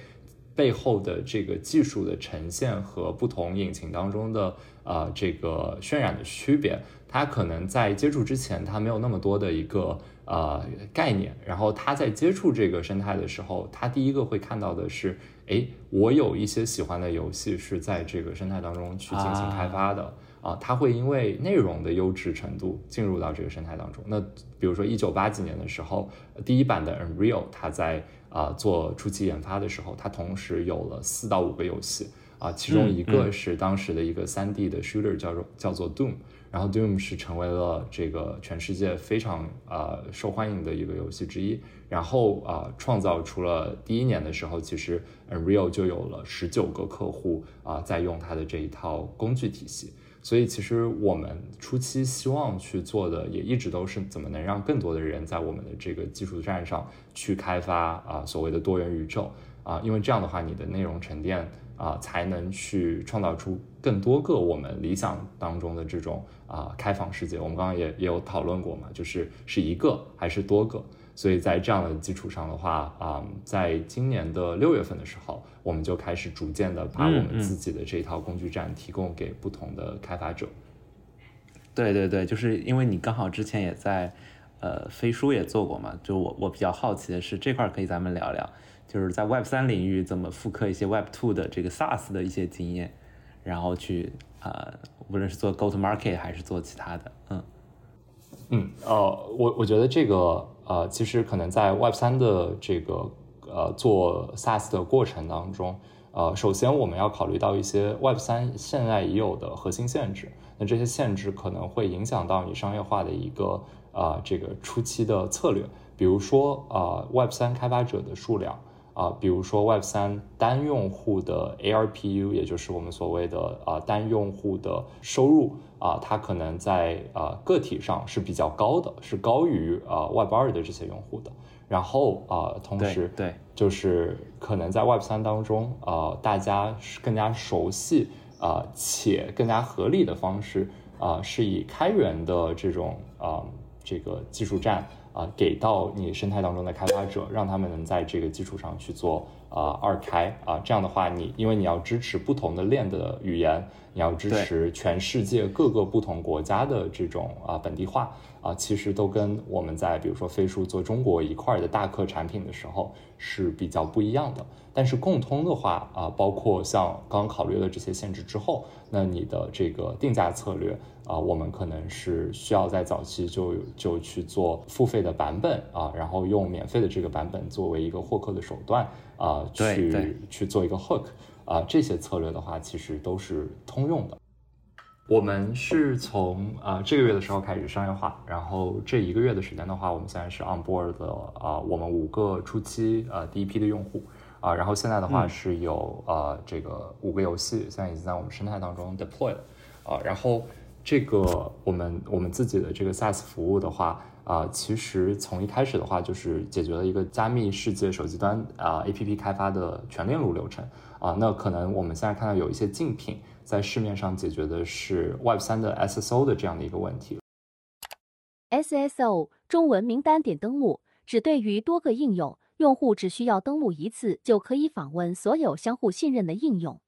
背后的这个技术的呈现和不同引擎当中的啊这个渲染的区别，他可能在接触之前他没有那么多的一个。呃，概念。然后他在接触这个生态的时候，他第一个会看到的是，哎，我有一些喜欢的游戏是在这个生态当中去进行开发的啊。他会因为内容的优质程度进入到这个生态当中。那比如说一九八几年的时候，第一版的 Unreal，它在啊做初期研发的时候，它同时有了四到五个游戏啊，其中一个是当时的一个三 D 的 shooter，叫做叫做 Doom。然后 Doom 是成为了这个全世界非常呃受欢迎的一个游戏之一。然后啊，创造出了第一年的时候，其实 Unreal 就有了十九个客户啊在用它的这一套工具体系。所以其实我们初期希望去做的，也一直都是怎么能让更多的人在我们的这个技术站上去开发啊所谓的多元宇宙啊，因为这样的话你的内容沉淀。啊，才能去创造出更多个我们理想当中的这种啊开放世界。我们刚刚也也有讨论过嘛，就是是一个还是多个。所以在这样的基础上的话，啊，在今年的六月份的时候，我们就开始逐渐的把我们自己的这套工具站提供给不同的开发者。对对对，就是因为你刚好之前也在呃飞书也做过嘛，就我我比较好奇的是这块可以咱们聊聊。就是在 Web 三领域怎么复刻一些 Web two 的这个 SaaS 的一些经验，然后去呃，无论是做 Go to Market 还是做其他的，嗯嗯呃，我我觉得这个呃，其实可能在 Web 三的这个呃做 SaaS 的过程当中，呃，首先我们要考虑到一些 Web 三现在已有的核心限制，那这些限制可能会影响到你商业化的一个啊这个初期的策略，比如说呃 Web 三开发者的数量。啊，比如说 Web 三单用户的 ARPU，也就是我们所谓的啊单用户的收入啊，它可能在啊个体上是比较高的，是高于啊 Web 二的这些用户的。然后啊，同时对，就是可能在 Web 三当中啊，大家更加熟悉啊且更加合理的方式啊，是以开源的这种啊这个技术站。啊，给到你生态当中的开发者，让他们能在这个基础上去做啊二开啊，这样的话，你因为你要支持不同的链的语言，你要支持全世界各个不同国家的这种啊本地化啊，其实都跟我们在比如说飞书做中国一块的大客产品的时候是比较不一样的。但是共通的话啊，包括像刚刚考虑了这些限制之后，那你的这个定价策略。啊，我们可能是需要在早期就就去做付费的版本啊，然后用免费的这个版本作为一个获客的手段啊，去去做一个 hook 啊，这些策略的话，其实都是通用的。我们是从啊这个月的时候开始商业化，然后这一个月的时间的话，我们现在是 on board 的啊，我们五个初期呃第一批的用户啊，然后现在的话是有呃这个五个游戏现在已经在我们生态当中 deploy 了啊，然后这个我们我们自己的这个 SaaS 服务的话啊，其实从一开始的话就是解决了一个加密世界手机端啊 APP 开发的全链路流程啊，那可能我们现在看到有一些竞品。在市面上解决的是 Web 三的 SSO 的这样的一个问题。SSO 中文名单点登录，只对于多个应用，用户只需要登录一次就可以访问所有相互信任的应用。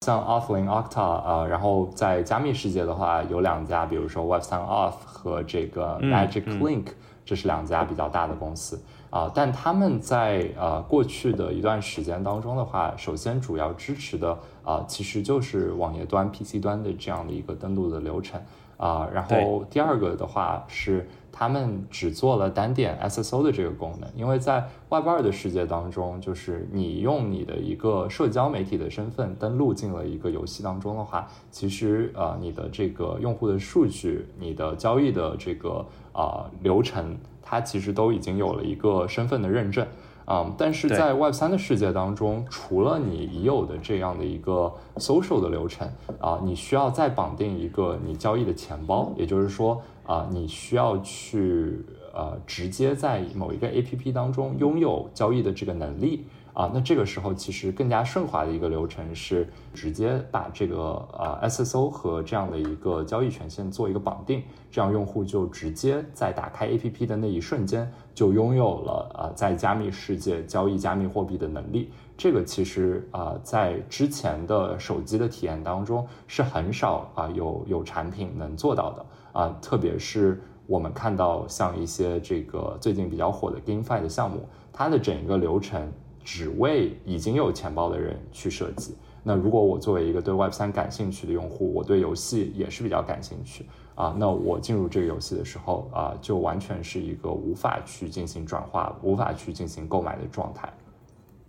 像 Offline、Octa 啊，然后在加密世界的话，有两家，比如说 Web 三 Off 和这个 Magic Link，这是两家比较大的公司。啊，但他们在呃过去的一段时间当中的话，首先主要支持的啊，其实就是网页端、PC 端的这样的一个登录的流程啊。然后第二个的话是，他们只做了单点 SSO 的这个功能，因为在 Web 二的世界当中，就是你用你的一个社交媒体的身份登录进了一个游戏当中的话，其实呃你的这个用户的数据、你的交易的这个啊流程。它其实都已经有了一个身份的认证，啊，但是在 Web 三的世界当中，除了你已有的这样的一个 social 的流程，啊，你需要再绑定一个你交易的钱包，也就是说，啊，你需要去呃直接在某一个 APP 当中拥有交易的这个能力。啊，那这个时候其实更加顺滑的一个流程是直接把这个呃 SSO 和这样的一个交易权限做一个绑定，这样用户就直接在打开 APP 的那一瞬间就拥有了呃在加密世界交易加密货币的能力。这个其实啊在之前的手机的体验当中是很少啊有有产品能做到的啊，特别是我们看到像一些这个最近比较火的 GameFi 的项目，它的整一个流程。只为已经有钱包的人去设计。那如果我作为一个对 Web 三感兴趣的用户，我对游戏也是比较感兴趣啊，那我进入这个游戏的时候啊，就完全是一个无法去进行转化、无法去进行购买的状态。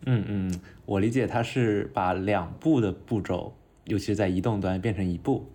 嗯嗯，我理解它是把两步的步骤，尤其是在移动端变成一步。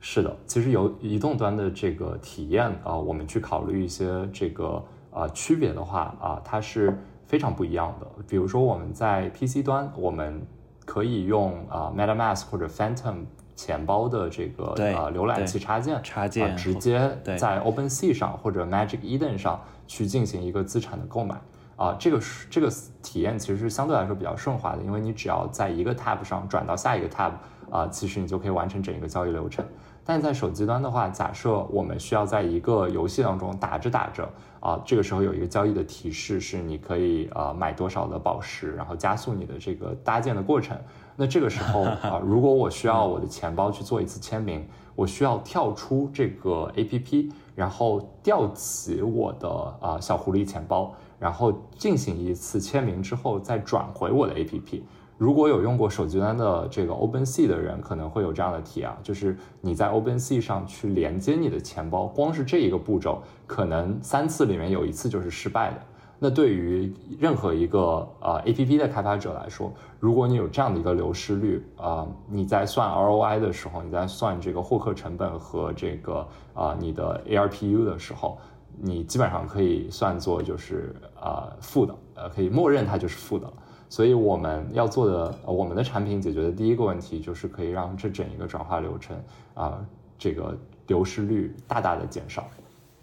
是的，其实由移动端的这个体验啊，我们去考虑一些这个啊区别的话啊，它是。非常不一样的，比如说我们在 PC 端，我们可以用啊 MetaMask 或者 Phantom 钱包的这个呃浏览器插件，插件直接在 OpenSea 上或者 Magic Eden 上去进行一个资产的购买。啊，这个是这个体验其实是相对来说比较顺滑的，因为你只要在一个 Tab 上转到下一个 Tab 啊，其实你就可以完成整一个交易流程。但在手机端的话，假设我们需要在一个游戏当中打着打着。啊，这个时候有一个交易的提示是你可以呃买多少的宝石，然后加速你的这个搭建的过程。那这个时候啊，(laughs) 如果我需要我的钱包去做一次签名，我需要跳出这个 A P P，然后调起我的啊小狐狸钱包，然后进行一次签名之后再转回我的 A P P。如果有用过手机端的这个 OpenSea 的人，可能会有这样的体验，就是你在 OpenSea 上去连接你的钱包，光是这一个步骤，可能三次里面有一次就是失败的。那对于任何一个呃 APP 的开发者来说，如果你有这样的一个流失率啊，你在算 ROI 的时候，你在算这个获客成本和这个啊你的 ARPU 的时候，你基本上可以算作就是啊负的，呃，可以默认它就是负的了。所以我们要做的，我们的产品解决的第一个问题就是可以让这整一个转化流程啊，这个流失率大大的减少。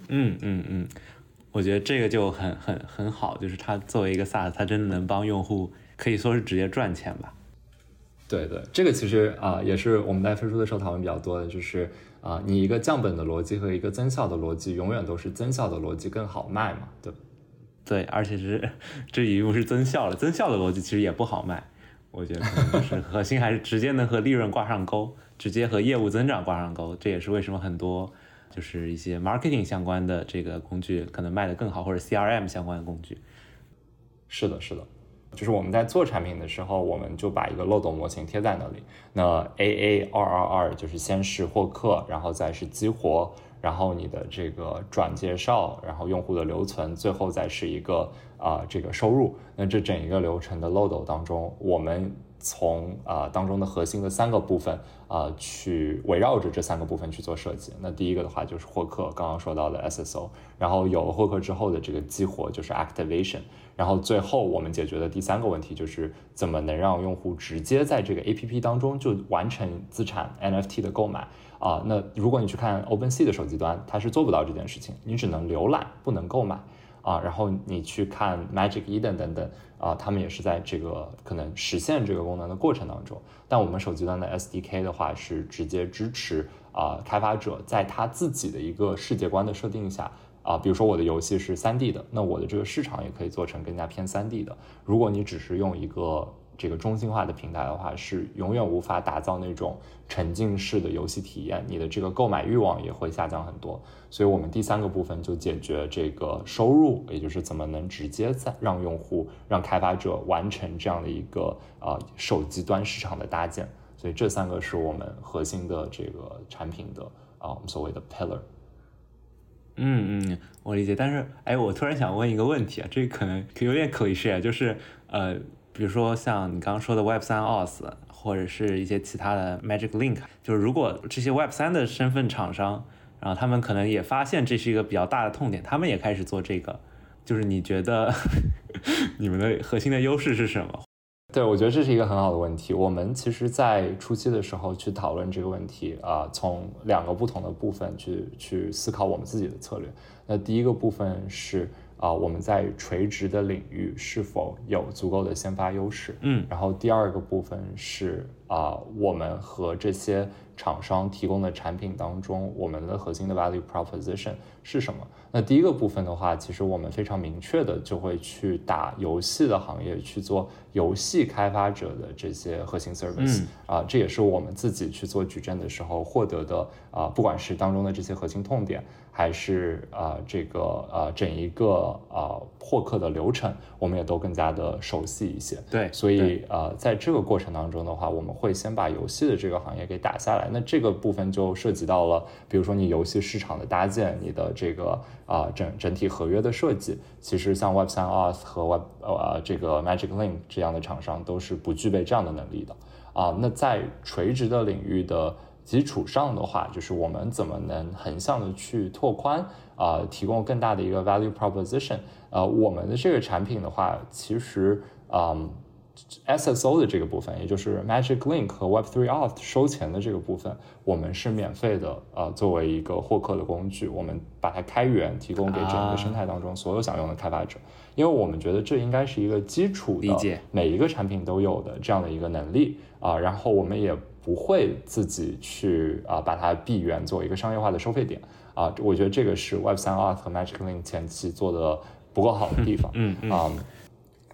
嗯嗯嗯，我觉得这个就很很很好，就是它作为一个 SaaS，它真的能帮用户可以说是直接赚钱吧。对对，这个其实啊也是我们在飞书的时候讨论比较多的，就是啊你一个降本的逻辑和一个增效的逻辑，永远都是增效的逻辑更好卖嘛，对吧？对，对而且是这一步是增效了，增效的逻辑其实也不好卖，我觉得就是核心还是直接能和利润挂上钩，直接和业务增长挂上钩，这也是为什么很多就是一些 marketing 相关的这个工具可能卖得更好，或者 CRM 相关的工具。是的，是的，就是我们在做产品的时候，我们就把一个漏斗模型贴在那里，那 A A 二二二就是先是获客，然后再是激活。然后你的这个转介绍，然后用户的留存，最后再是一个啊这个收入。那这整一个流程的漏斗当中，我们从啊当中的核心的三个部分啊去围绕着这三个部分去做设计。那第一个的话就是获客，刚刚说到的 SSO，然后有了获客之后的这个激活就是 activation，然后最后我们解决的第三个问题就是怎么能让用户直接在这个 APP 当中就完成资产 NFT 的购买啊？那如果你去看 OpenSea 的手机端，它是做不到这件事情，你只能浏览，不能购买。啊，然后你去看 Magic Eden 等等啊，他们也是在这个可能实现这个功能的过程当中。但我们手机端的 SDK 的话是直接支持啊，开发者在他自己的一个世界观的设定下啊，比如说我的游戏是 3D 的，那我的这个市场也可以做成更加偏 3D 的。如果你只是用一个这个中心化的平台的话，是永远无法打造那种沉浸式的游戏体验，你的这个购买欲望也会下降很多。所以，我们第三个部分就解决这个收入，也就是怎么能直接在让用户、让开发者完成这样的一个呃手机端市场的搭建。所以，这三个是我们核心的这个产品的啊，我们所谓的 pillar。嗯嗯，我理解。但是，哎，我突然想问一个问题啊，这可能可有点 cliché 啊，就是呃。比如说像你刚刚说的 Web 三 OS，或者是一些其他的 Magic Link，就是如果这些 Web 三的身份厂商，然后他们可能也发现这是一个比较大的痛点，他们也开始做这个，就是你觉得 (laughs) 你们的核心的优势是什么？对，我觉得这是一个很好的问题。我们其实，在初期的时候去讨论这个问题啊，从两个不同的部分去去思考我们自己的策略。那第一个部分是。啊，我们在垂直的领域是否有足够的先发优势？嗯，然后第二个部分是啊，我们和这些厂商提供的产品当中，我们的核心的 value proposition 是什么？那第一个部分的话，其实我们非常明确的就会去打游戏的行业去做游戏开发者的这些核心 service 啊，这也是我们自己去做矩阵的时候获得的啊，不管是当中的这些核心痛点。还是啊，这个呃，整一个啊获客的流程，我们也都更加的熟悉一些。对，所以呃，在这个过程当中的话，我们会先把游戏的这个行业给打下来。那这个部分就涉及到了，比如说你游戏市场的搭建，你的这个啊整整体合约的设计。其实像 Web 三 Auth 和 Web 呃这个 Magic Link 这样的厂商都是不具备这样的能力的啊。那在垂直的领域的。基础上的话，就是我们怎么能横向的去拓宽啊，提供更大的一个 value proposition。呃，我们的这个产品的话，其实嗯，SSO 的这个部分，也就是 Magic Link 和 Web3 Auth 收钱的这个部分，我们是免费的，呃，作为一个获客的工具，我们把它开源，提供给整个生态当中所有想用的开发者，因为我们觉得这应该是一个基础的，每一个产品都有的这样的一个能力啊，然后我们也。不会自己去啊把它闭源做一个商业化的收费点啊，我觉得这个是 Web 三 Art 和 Magic Link 前期做的不够好的地方。嗯嗯。啊，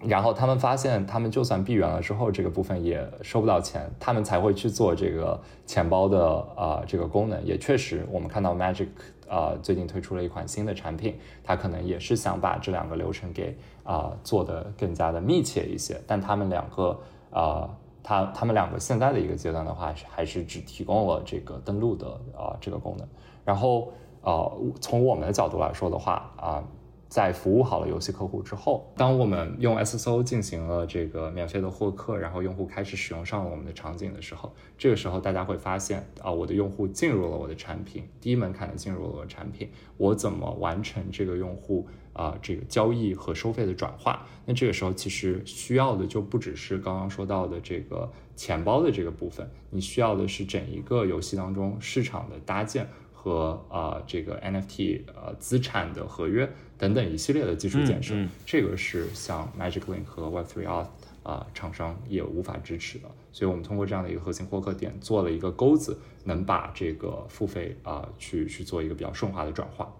然后他们发现，他们就算闭源了之后，这个部分也收不到钱，他们才会去做这个钱包的啊这个功能。也确实，我们看到 Magic 啊最近推出了一款新的产品，它可能也是想把这两个流程给啊做的更加的密切一些，但他们两个啊。它他们两个现在的一个阶段的话，是还是只提供了这个登录的啊这个功能。然后呃，从我们的角度来说的话啊，在服务好了游戏客户之后，当我们用 SSO 进行了这个免费的获客，然后用户开始使用上了我们的场景的时候，这个时候大家会发现啊，我的用户进入了我的产品，低门槛的进入了我的产品，我怎么完成这个用户？啊，这个交易和收费的转化，那这个时候其实需要的就不只是刚刚说到的这个钱包的这个部分，你需要的是整一个游戏当中市场的搭建和啊这个 NFT 呃资产的合约等等一系列的基础建设，这个是像 Magic Link 和 Web3 Art 啊厂商也无法支持的，所以我们通过这样的一个核心获客点做了一个钩子，能把这个付费啊去去做一个比较顺滑的转化。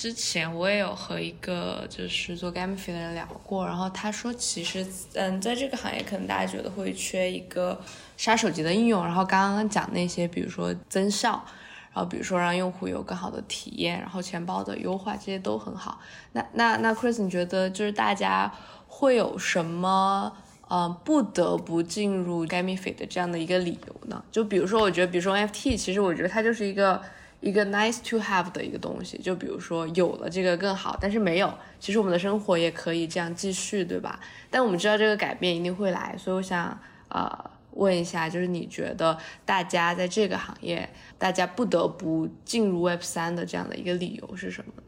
之前我也有和一个就是做 gamify 的人聊过，然后他说，其实，嗯，在这个行业可能大家觉得会缺一个杀手级的应用，然后刚刚讲那些，比如说增效，然后比如说让用户有更好的体验，然后钱包的优化，这些都很好。那那那 Chris，你觉得就是大家会有什么，嗯，不得不进入 gamify 的这样的一个理由呢？就比如说，我觉得，比如说 NFT，其实我觉得它就是一个。一个 nice to have 的一个东西，就比如说有了这个更好，但是没有，其实我们的生活也可以这样继续，对吧？但我们知道这个改变一定会来，所以我想呃问一下，就是你觉得大家在这个行业，大家不得不进入 Web 三的这样的一个理由是什么呢？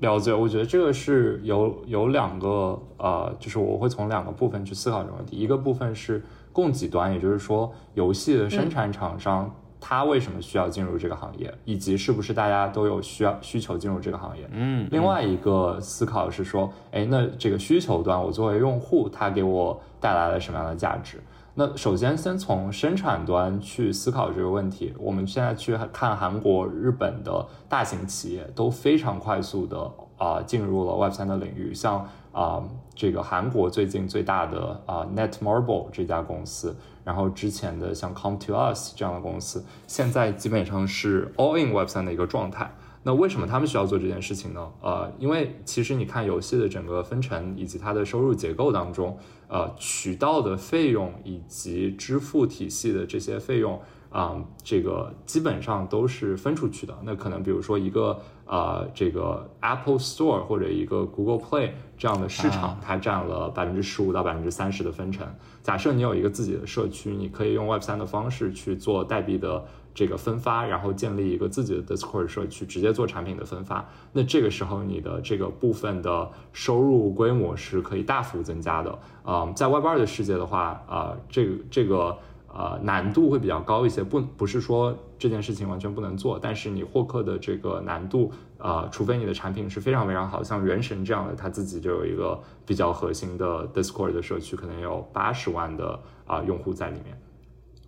了解，我觉得这个是有有两个呃，就是我会从两个部分去思考这个问题，一个部分是供给端，也就是说游戏的生产厂商。他为什么需要进入这个行业，以及是不是大家都有需要需求进入这个行业？嗯，另外一个思考是说，哎，那这个需求端，我作为用户，它给我带来了什么样的价值？那首先先从生产端去思考这个问题。我们现在去看韩国、日本的大型企业都非常快速的啊进入了 Web 三的领域，像啊这个韩国最近最大的啊 Netmarble 这家公司。然后之前的像 Come to Us 这样的公司，现在基本上是 All in Web 三的一个状态。那为什么他们需要做这件事情呢？呃，因为其实你看游戏的整个分成以及它的收入结构当中，呃，渠道的费用以及支付体系的这些费用。啊，这个基本上都是分出去的。那可能比如说一个呃，这个 Apple Store 或者一个 Google Play 这样的市场，它占了百分之十五到百分之三十的分成。假设你有一个自己的社区，你可以用 Web 三的方式去做代币的这个分发，然后建立一个自己的 Discord 社区，直接做产品的分发。那这个时候你的这个部分的收入规模是可以大幅增加的。啊，在 Web 二的世界的话，啊，这个这个。呃，难度会比较高一些，不不是说这件事情完全不能做，但是你获客的这个难度，呃，除非你的产品是非常非常好，像原神这样的，它自己就有一个比较核心的 Discord 的社区，可能有八十万的啊用户在里面。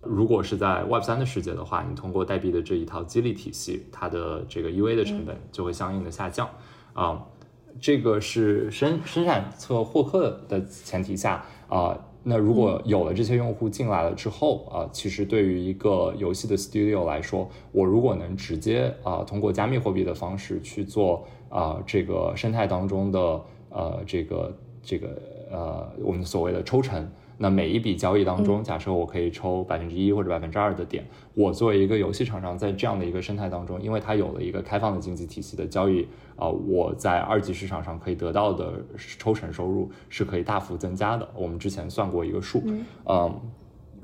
如果是在 Web 三的世界的话，你通过代币的这一套激励体系，它的这个 UA 的成本就会相应的下降。啊，这个是生生产侧获客的前提下啊。那如果有了这些用户进来了之后啊，其实对于一个游戏的 studio 来说，我如果能直接啊通过加密货币的方式去做啊这个生态当中的呃这个这个呃我们所谓的抽成。那每一笔交易当中，假设我可以抽百分之一或者百分之二的点，我作为一个游戏厂商，在这样的一个生态当中，因为它有了一个开放的经济体系的交易啊，我在二级市场上可以得到的抽成收入是可以大幅增加的。我们之前算过一个数，嗯，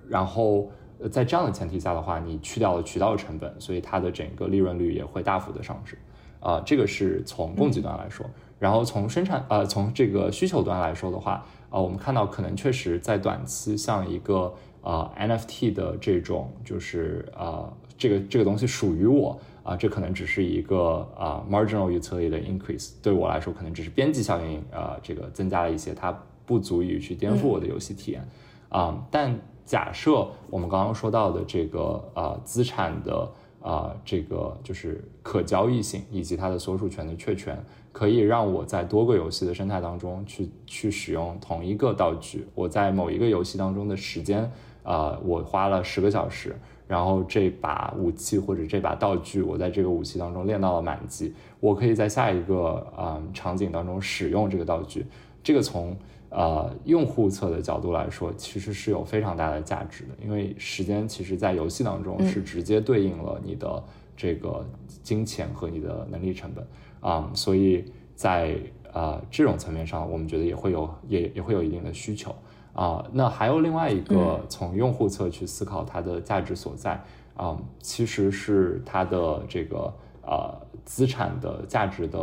然后在这样的前提下的话，你去掉了渠道成本，所以它的整个利润率也会大幅的上升啊。这个是从供给端来说，然后从生产呃从这个需求端来说的话。啊，我们看到可能确实在短期，像一个呃 NFT 的这种，就是呃这个这个东西属于我啊，这可能只是一个啊 marginal utility 的 increase，对我来说可能只是边际效应啊，这个增加了一些，它不足以去颠覆我的游戏体验啊。但假设我们刚刚说到的这个呃资产的啊这个就是可交易性以及它的所属权的确权。可以让我在多个游戏的生态当中去去使用同一个道具。我在某一个游戏当中的时间，呃，我花了十个小时，然后这把武器或者这把道具，我在这个武器当中练到了满级，我可以在下一个嗯场景当中使用这个道具。这个从呃用户侧的角度来说，其实是有非常大的价值的，因为时间其实在游戏当中是直接对应了你的这个金钱和你的能力成本。啊，所以在呃这种层面上，我们觉得也会有也也会有一定的需求啊。那还有另外一个从用户侧去思考它的价值所在啊，其实是它的这个呃资产的价值的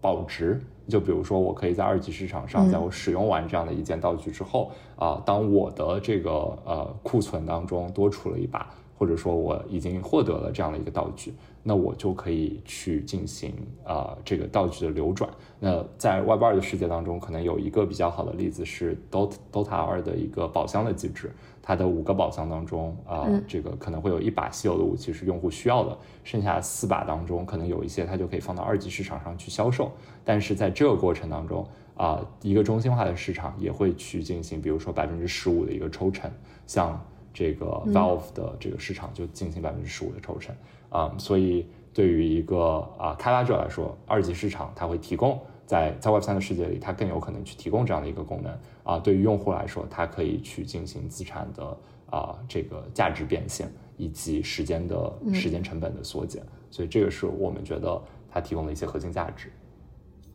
保值。就比如说，我可以在二级市场上，在我使用完这样的一件道具之后啊，当我的这个呃库存当中多出了一把，或者说我已经获得了这样的一个道具。那我就可以去进行啊这个道具的流转。那在 Web 二的世界当中，可能有一个比较好的例子是 Dota Dota 二的一个宝箱的机制。它的五个宝箱当中啊，这个可能会有一把稀有的武器是用户需要的，剩下四把当中可能有一些它就可以放到二级市场上去销售。但是在这个过程当中啊，一个中心化的市场也会去进行，比如说百分之十五的一个抽成，像这个 Valve 的这个市场就进行百分之十五的抽成。啊，所以对于一个啊开发者来说，二级市场它会提供在在 Web 三的世界里，它更有可能去提供这样的一个功能啊。对于用户来说，它可以去进行资产的啊这个价值变现以及时间的时间成本的缩减，所以这个是我们觉得它提供的一些核心价值。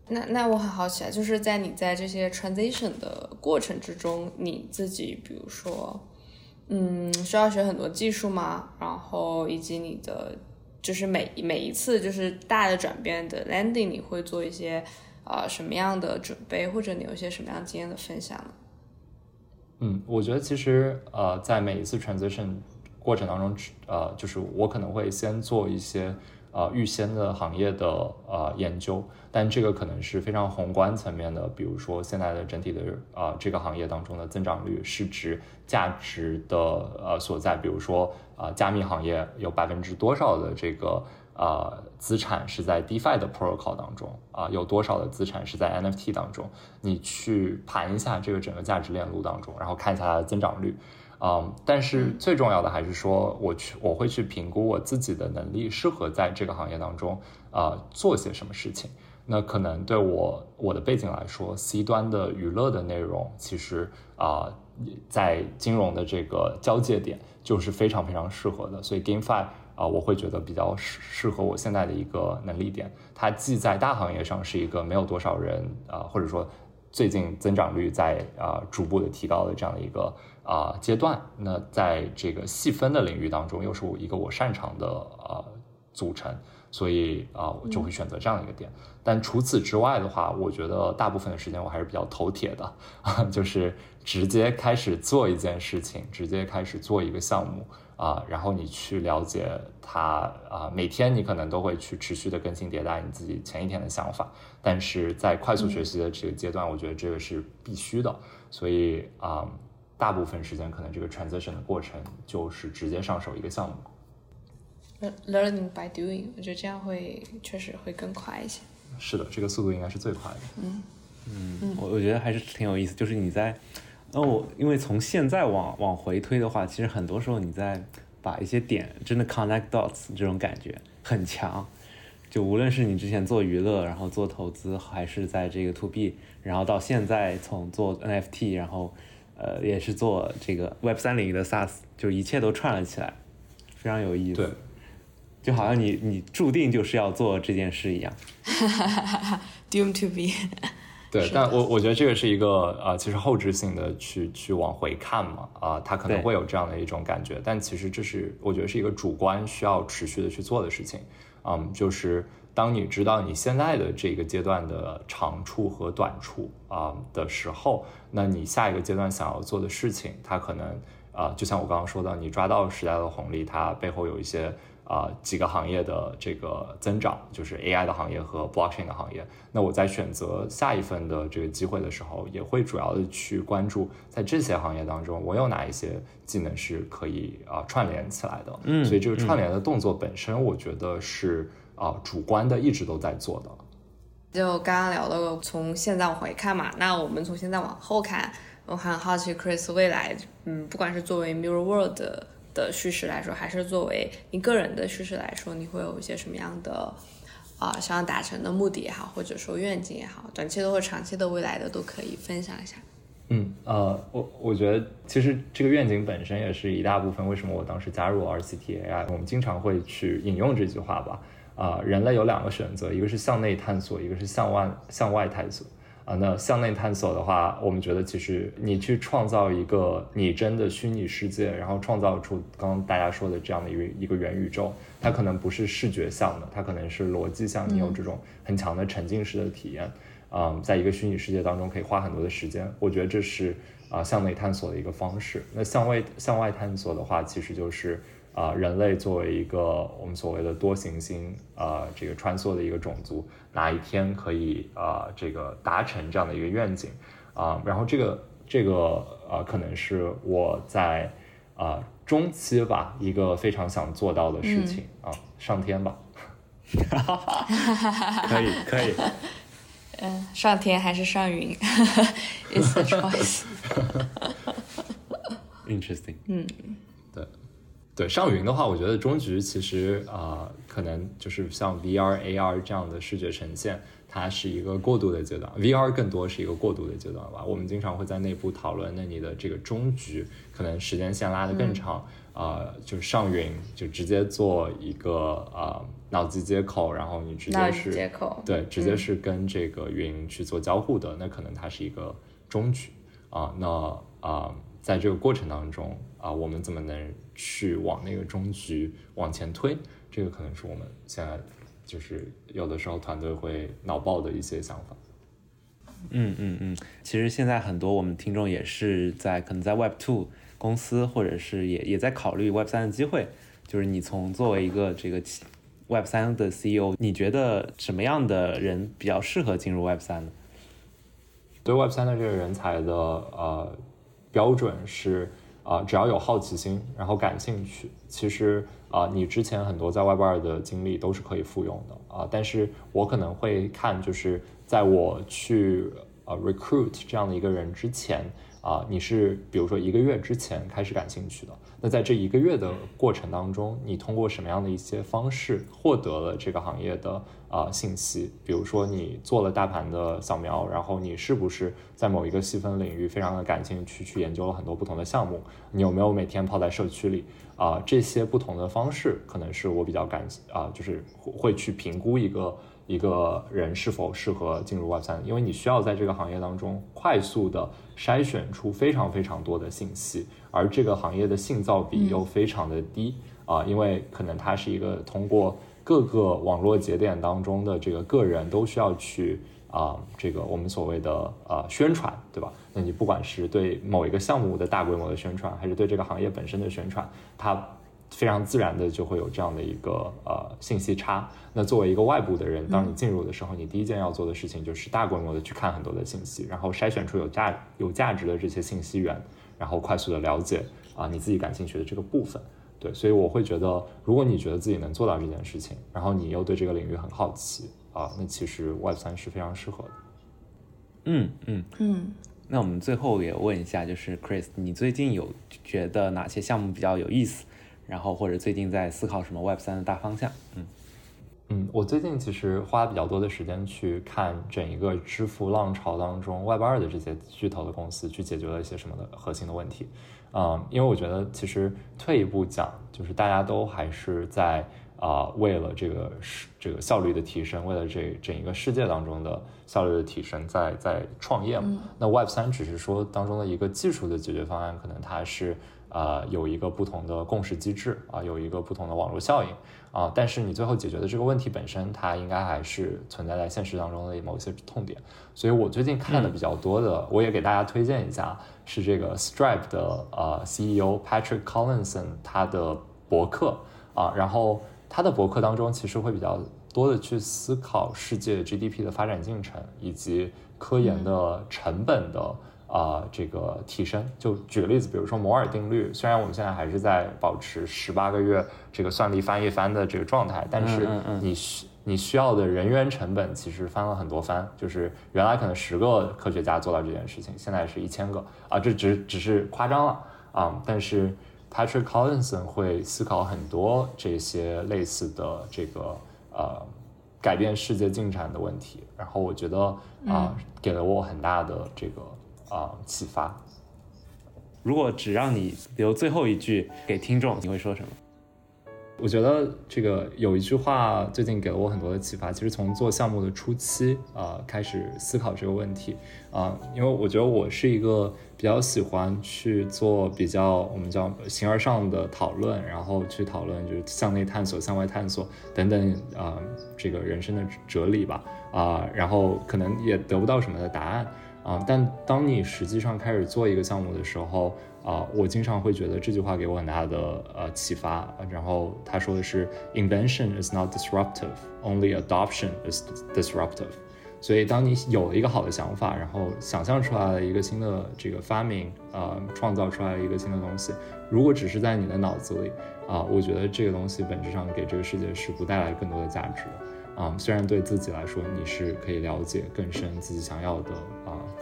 那那我很好奇啊，就是在你在这些 transition 的过程之中，你自己比如说，嗯，需要学很多技术吗？然后以及你的就是每每一次就是大的转变的 landing，你会做一些呃什么样的准备，或者你有一些什么样经验的分享呢？嗯，我觉得其实呃，在每一次 transition 过程当中，呃，就是我可能会先做一些。呃，预先的行业的呃研究，但这个可能是非常宏观层面的，比如说现在的整体的呃这个行业当中的增长率、市值、价值的呃所在，比如说啊加密行业有百分之多少的这个呃资产是在 DeFi 的 protocol 当中啊，有多少的资产是在 NFT 当中？你去盘一下这个整个价值链路当中，然后看一下它的增长率。嗯，但是最重要的还是说，我去我会去评估我自己的能力，适合在这个行业当中，呃，做些什么事情。那可能对我我的背景来说，C 端的娱乐的内容，其实啊，在金融的这个交界点，就是非常非常适合的。所以 GameFi 啊，我会觉得比较适适合我现在的一个能力点。它既在大行业上是一个没有多少人啊，或者说最近增长率在啊逐步的提高的这样的一个。啊，阶段，那在这个细分的领域当中，又是我一个我擅长的呃组成，所以啊，我就会选择这样一个点。但除此之外的话，我觉得大部分的时间我还是比较头铁的，(laughs) 就是直接开始做一件事情，直接开始做一个项目啊，然后你去了解它啊，每天你可能都会去持续的更新迭代你自己前一天的想法，但是在快速学习的这个阶段，我觉得这个是必须的，所以啊。大部分时间可能这个 transition 的过程就是直接上手一个项目，learning by doing，我觉得这样会确实会更快一些。是的，这个速度应该是最快的。嗯嗯，我我觉得还是挺有意思，就是你在，那我因为从现在往往回推的话，其实很多时候你在把一些点真的 connect dots 这种感觉很强，就无论是你之前做娱乐，然后做投资，还是在这个 to B，然后到现在从做 NFT，然后。呃，也是做这个 Web 三领域的 SaaS，就一切都串了起来，非常有意思。对，就好像你你注定就是要做这件事一样。哈哈哈哈 Doom to be。对，但我我觉得这个是一个呃，其实后置性的去去往回看嘛，啊，他可能会有这样的一种感觉，但其实这是我觉得是一个主观需要持续的去做的事情，嗯，就是。当你知道你现在的这个阶段的长处和短处啊的时候，那你下一个阶段想要做的事情，它可能啊，就像我刚刚说的，你抓到时代的红利，它背后有一些啊几个行业的这个增长，就是 AI 的行业和 Blockchain 的行业。那我在选择下一份的这个机会的时候，也会主要的去关注在这些行业当中，我有哪一些技能是可以啊串联起来的。嗯，所以这个串联的动作本身，我觉得是。啊，主观的一直都在做的。就刚刚聊的，从现在往回看嘛，那我们从现在往后看，我很好奇，Chris 未来，嗯，不管是作为 Mirror World 的叙事来说，还是作为你个人的叙事来说，你会有一些什么样的啊想要达成的目的也好，或者说愿景也好，短期的或长期的未来的都可以分享一下。嗯，呃，我我觉得其实这个愿景本身也是一大部分，为什么我当时加入 RCTA，我们经常会去引用这句话吧。啊，人类有两个选择，一个是向内探索，一个是向外向外探索。啊，那向内探索的话，我们觉得其实你去创造一个拟真的虚拟世界，然后创造出刚刚大家说的这样的一个一个元宇宙，它可能不是视觉向的，它可能是逻辑向，你有这种很强的沉浸式的体验。嗯，在一个虚拟世界当中可以花很多的时间，我觉得这是啊向内探索的一个方式。那向外向外探索的话，其实就是。啊，人类作为一个我们所谓的多行星啊，这个穿梭的一个种族，哪一天可以啊，这个达成这样的一个愿景啊？然后这个这个啊，可能是我在啊中期吧，一个非常想做到的事情啊，上天吧，可 (laughs) 以可以，(laughs) 嗯，上天还是上云？It's a choice. (laughs) Interesting. 嗯。对上云的话，我觉得中局其实啊，可能就是像 VR、AR 这样的视觉呈现，它是一个过渡的阶段，VR 更多是一个过渡的阶段吧。我们经常会在内部讨论，那你的这个中局可能时间线拉得更长。啊，就是上云就直接做一个啊脑机接口，然后你直接是接口对，直接是跟这个云去做交互的，那可能它是一个中局啊。那啊，在这个过程当中啊，我们怎么能去往那个中局往前推？这个可能是我们现在就是有的时候团队会脑爆的一些想法。嗯嗯嗯，其实现在很多我们听众也是在可能在 Web Two。公司或者是也也在考虑 Web 三的机会，就是你从作为一个这个 Web 三的 CEO，你觉得什么样的人比较适合进入 Web 三呢？对 Web 三的这个人才的呃标准是啊，只要有好奇心，然后感兴趣，其实啊，你之前很多在外边的经历都是可以复用的啊。但是我可能会看，就是在我去呃 recruit 这样的一个人之前。啊，你是比如说一个月之前开始感兴趣的，那在这一个月的过程当中，你通过什么样的一些方式获得了这个行业的啊信息？比如说你做了大盘的扫描，然后你是不是在某一个细分领域非常的感兴趣，去研究了很多不同的项目？你有没有每天泡在社区里？啊，这些不同的方式可能是我比较感啊，就是会去评估一个。一个人是否适合进入 Web 三？因为你需要在这个行业当中快速的筛选出非常非常多的信息，而这个行业的信噪比又非常的低啊，因为可能它是一个通过各个网络节点当中的这个个人都需要去啊，这个我们所谓的呃宣传，对吧？那你不管是对某一个项目的大规模的宣传，还是对这个行业本身的宣传，它。非常自然的就会有这样的一个呃信息差。那作为一个外部的人，当你进入的时候，你第一件要做的事情就是大规模的去看很多的信息，然后筛选出有价有价值的这些信息源，然后快速的了解啊你自己感兴趣的这个部分。对，所以我会觉得，如果你觉得自己能做到这件事情，然后你又对这个领域很好奇啊，那其实 Web 三是非常适合的。嗯嗯嗯。那我们最后也问一下，就是 Chris，你最近有觉得哪些项目比较有意思？然后或者最近在思考什么 Web 三的大方向？嗯嗯，我最近其实花比较多的时间去看整一个支付浪潮当中 Web 二的这些巨头的公司去解决了一些什么的核心的问题。嗯，因为我觉得其实退一步讲，就是大家都还是在啊为了这个是这个效率的提升，为了这整一个世界当中的效率的提升，在在创业嘛。那 Web 三只是说当中的一个技术的解决方案，可能它是。呃，有一个不同的共识机制啊，有一个不同的网络效应啊，但是你最后解决的这个问题本身，它应该还是存在在现实当中的某些痛点。所以我最近看的比较多的，我也给大家推荐一下，是这个 Stripe 的呃 CEO Patrick Collinson 他的博客啊，然后他的博客当中其实会比较多的去思考世界 GDP 的发展进程以及科研的成本的。啊，这个提升，就举个例子，比如说摩尔定律，虽然我们现在还是在保持十八个月这个算力翻一番的这个状态，但是你需你需要的人员成本其实翻了很多番，就是原来可能十个科学家做到这件事情，现在是一千个。啊，这只只是夸张了啊，但是 Patrick Collinson 会思考很多这些类似的这个呃改变世界进展的问题，然后我觉得啊，给了我很大的这个。啊，启发！如果只让你留最后一句给听众，你会说什么？我觉得这个有一句话最近给了我很多的启发。其实从做项目的初期啊，开始思考这个问题啊，因为我觉得我是一个比较喜欢去做比较我们叫形而上的讨论，然后去讨论就是向内探索、向外探索等等啊，这个人生的哲理吧啊，然后可能也得不到什么的答案。啊，但当你实际上开始做一个项目的时候，啊，我经常会觉得这句话给我很大的呃启发。然后他说的是，invention is not disruptive, only adoption is disruptive。所以当你有了一个好的想法，然后想象出来了一个新的这个发明，呃，创造出来了一个新的东西，如果只是在你的脑子里，啊，我觉得这个东西本质上给这个世界是不带来更多的价值的。啊，虽然对自己来说你是可以了解更深自己想要的，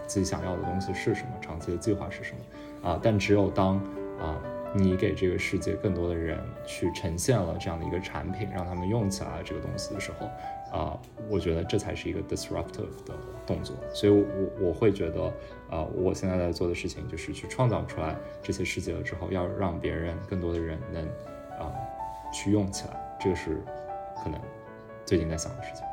自己想要的东西是什么，长期的计划是什么啊，但只有当啊你给这个世界更多的人去呈现了这样的一个产品，让他们用起来这个东西的时候，啊，我觉得这才是一个 disruptive 的动作。所以，我我会觉得，啊，我现在在做的事情就是去创造出来这些世界了之后，要让别人更多的人能啊去用起来，这个是可能最近在想的事情。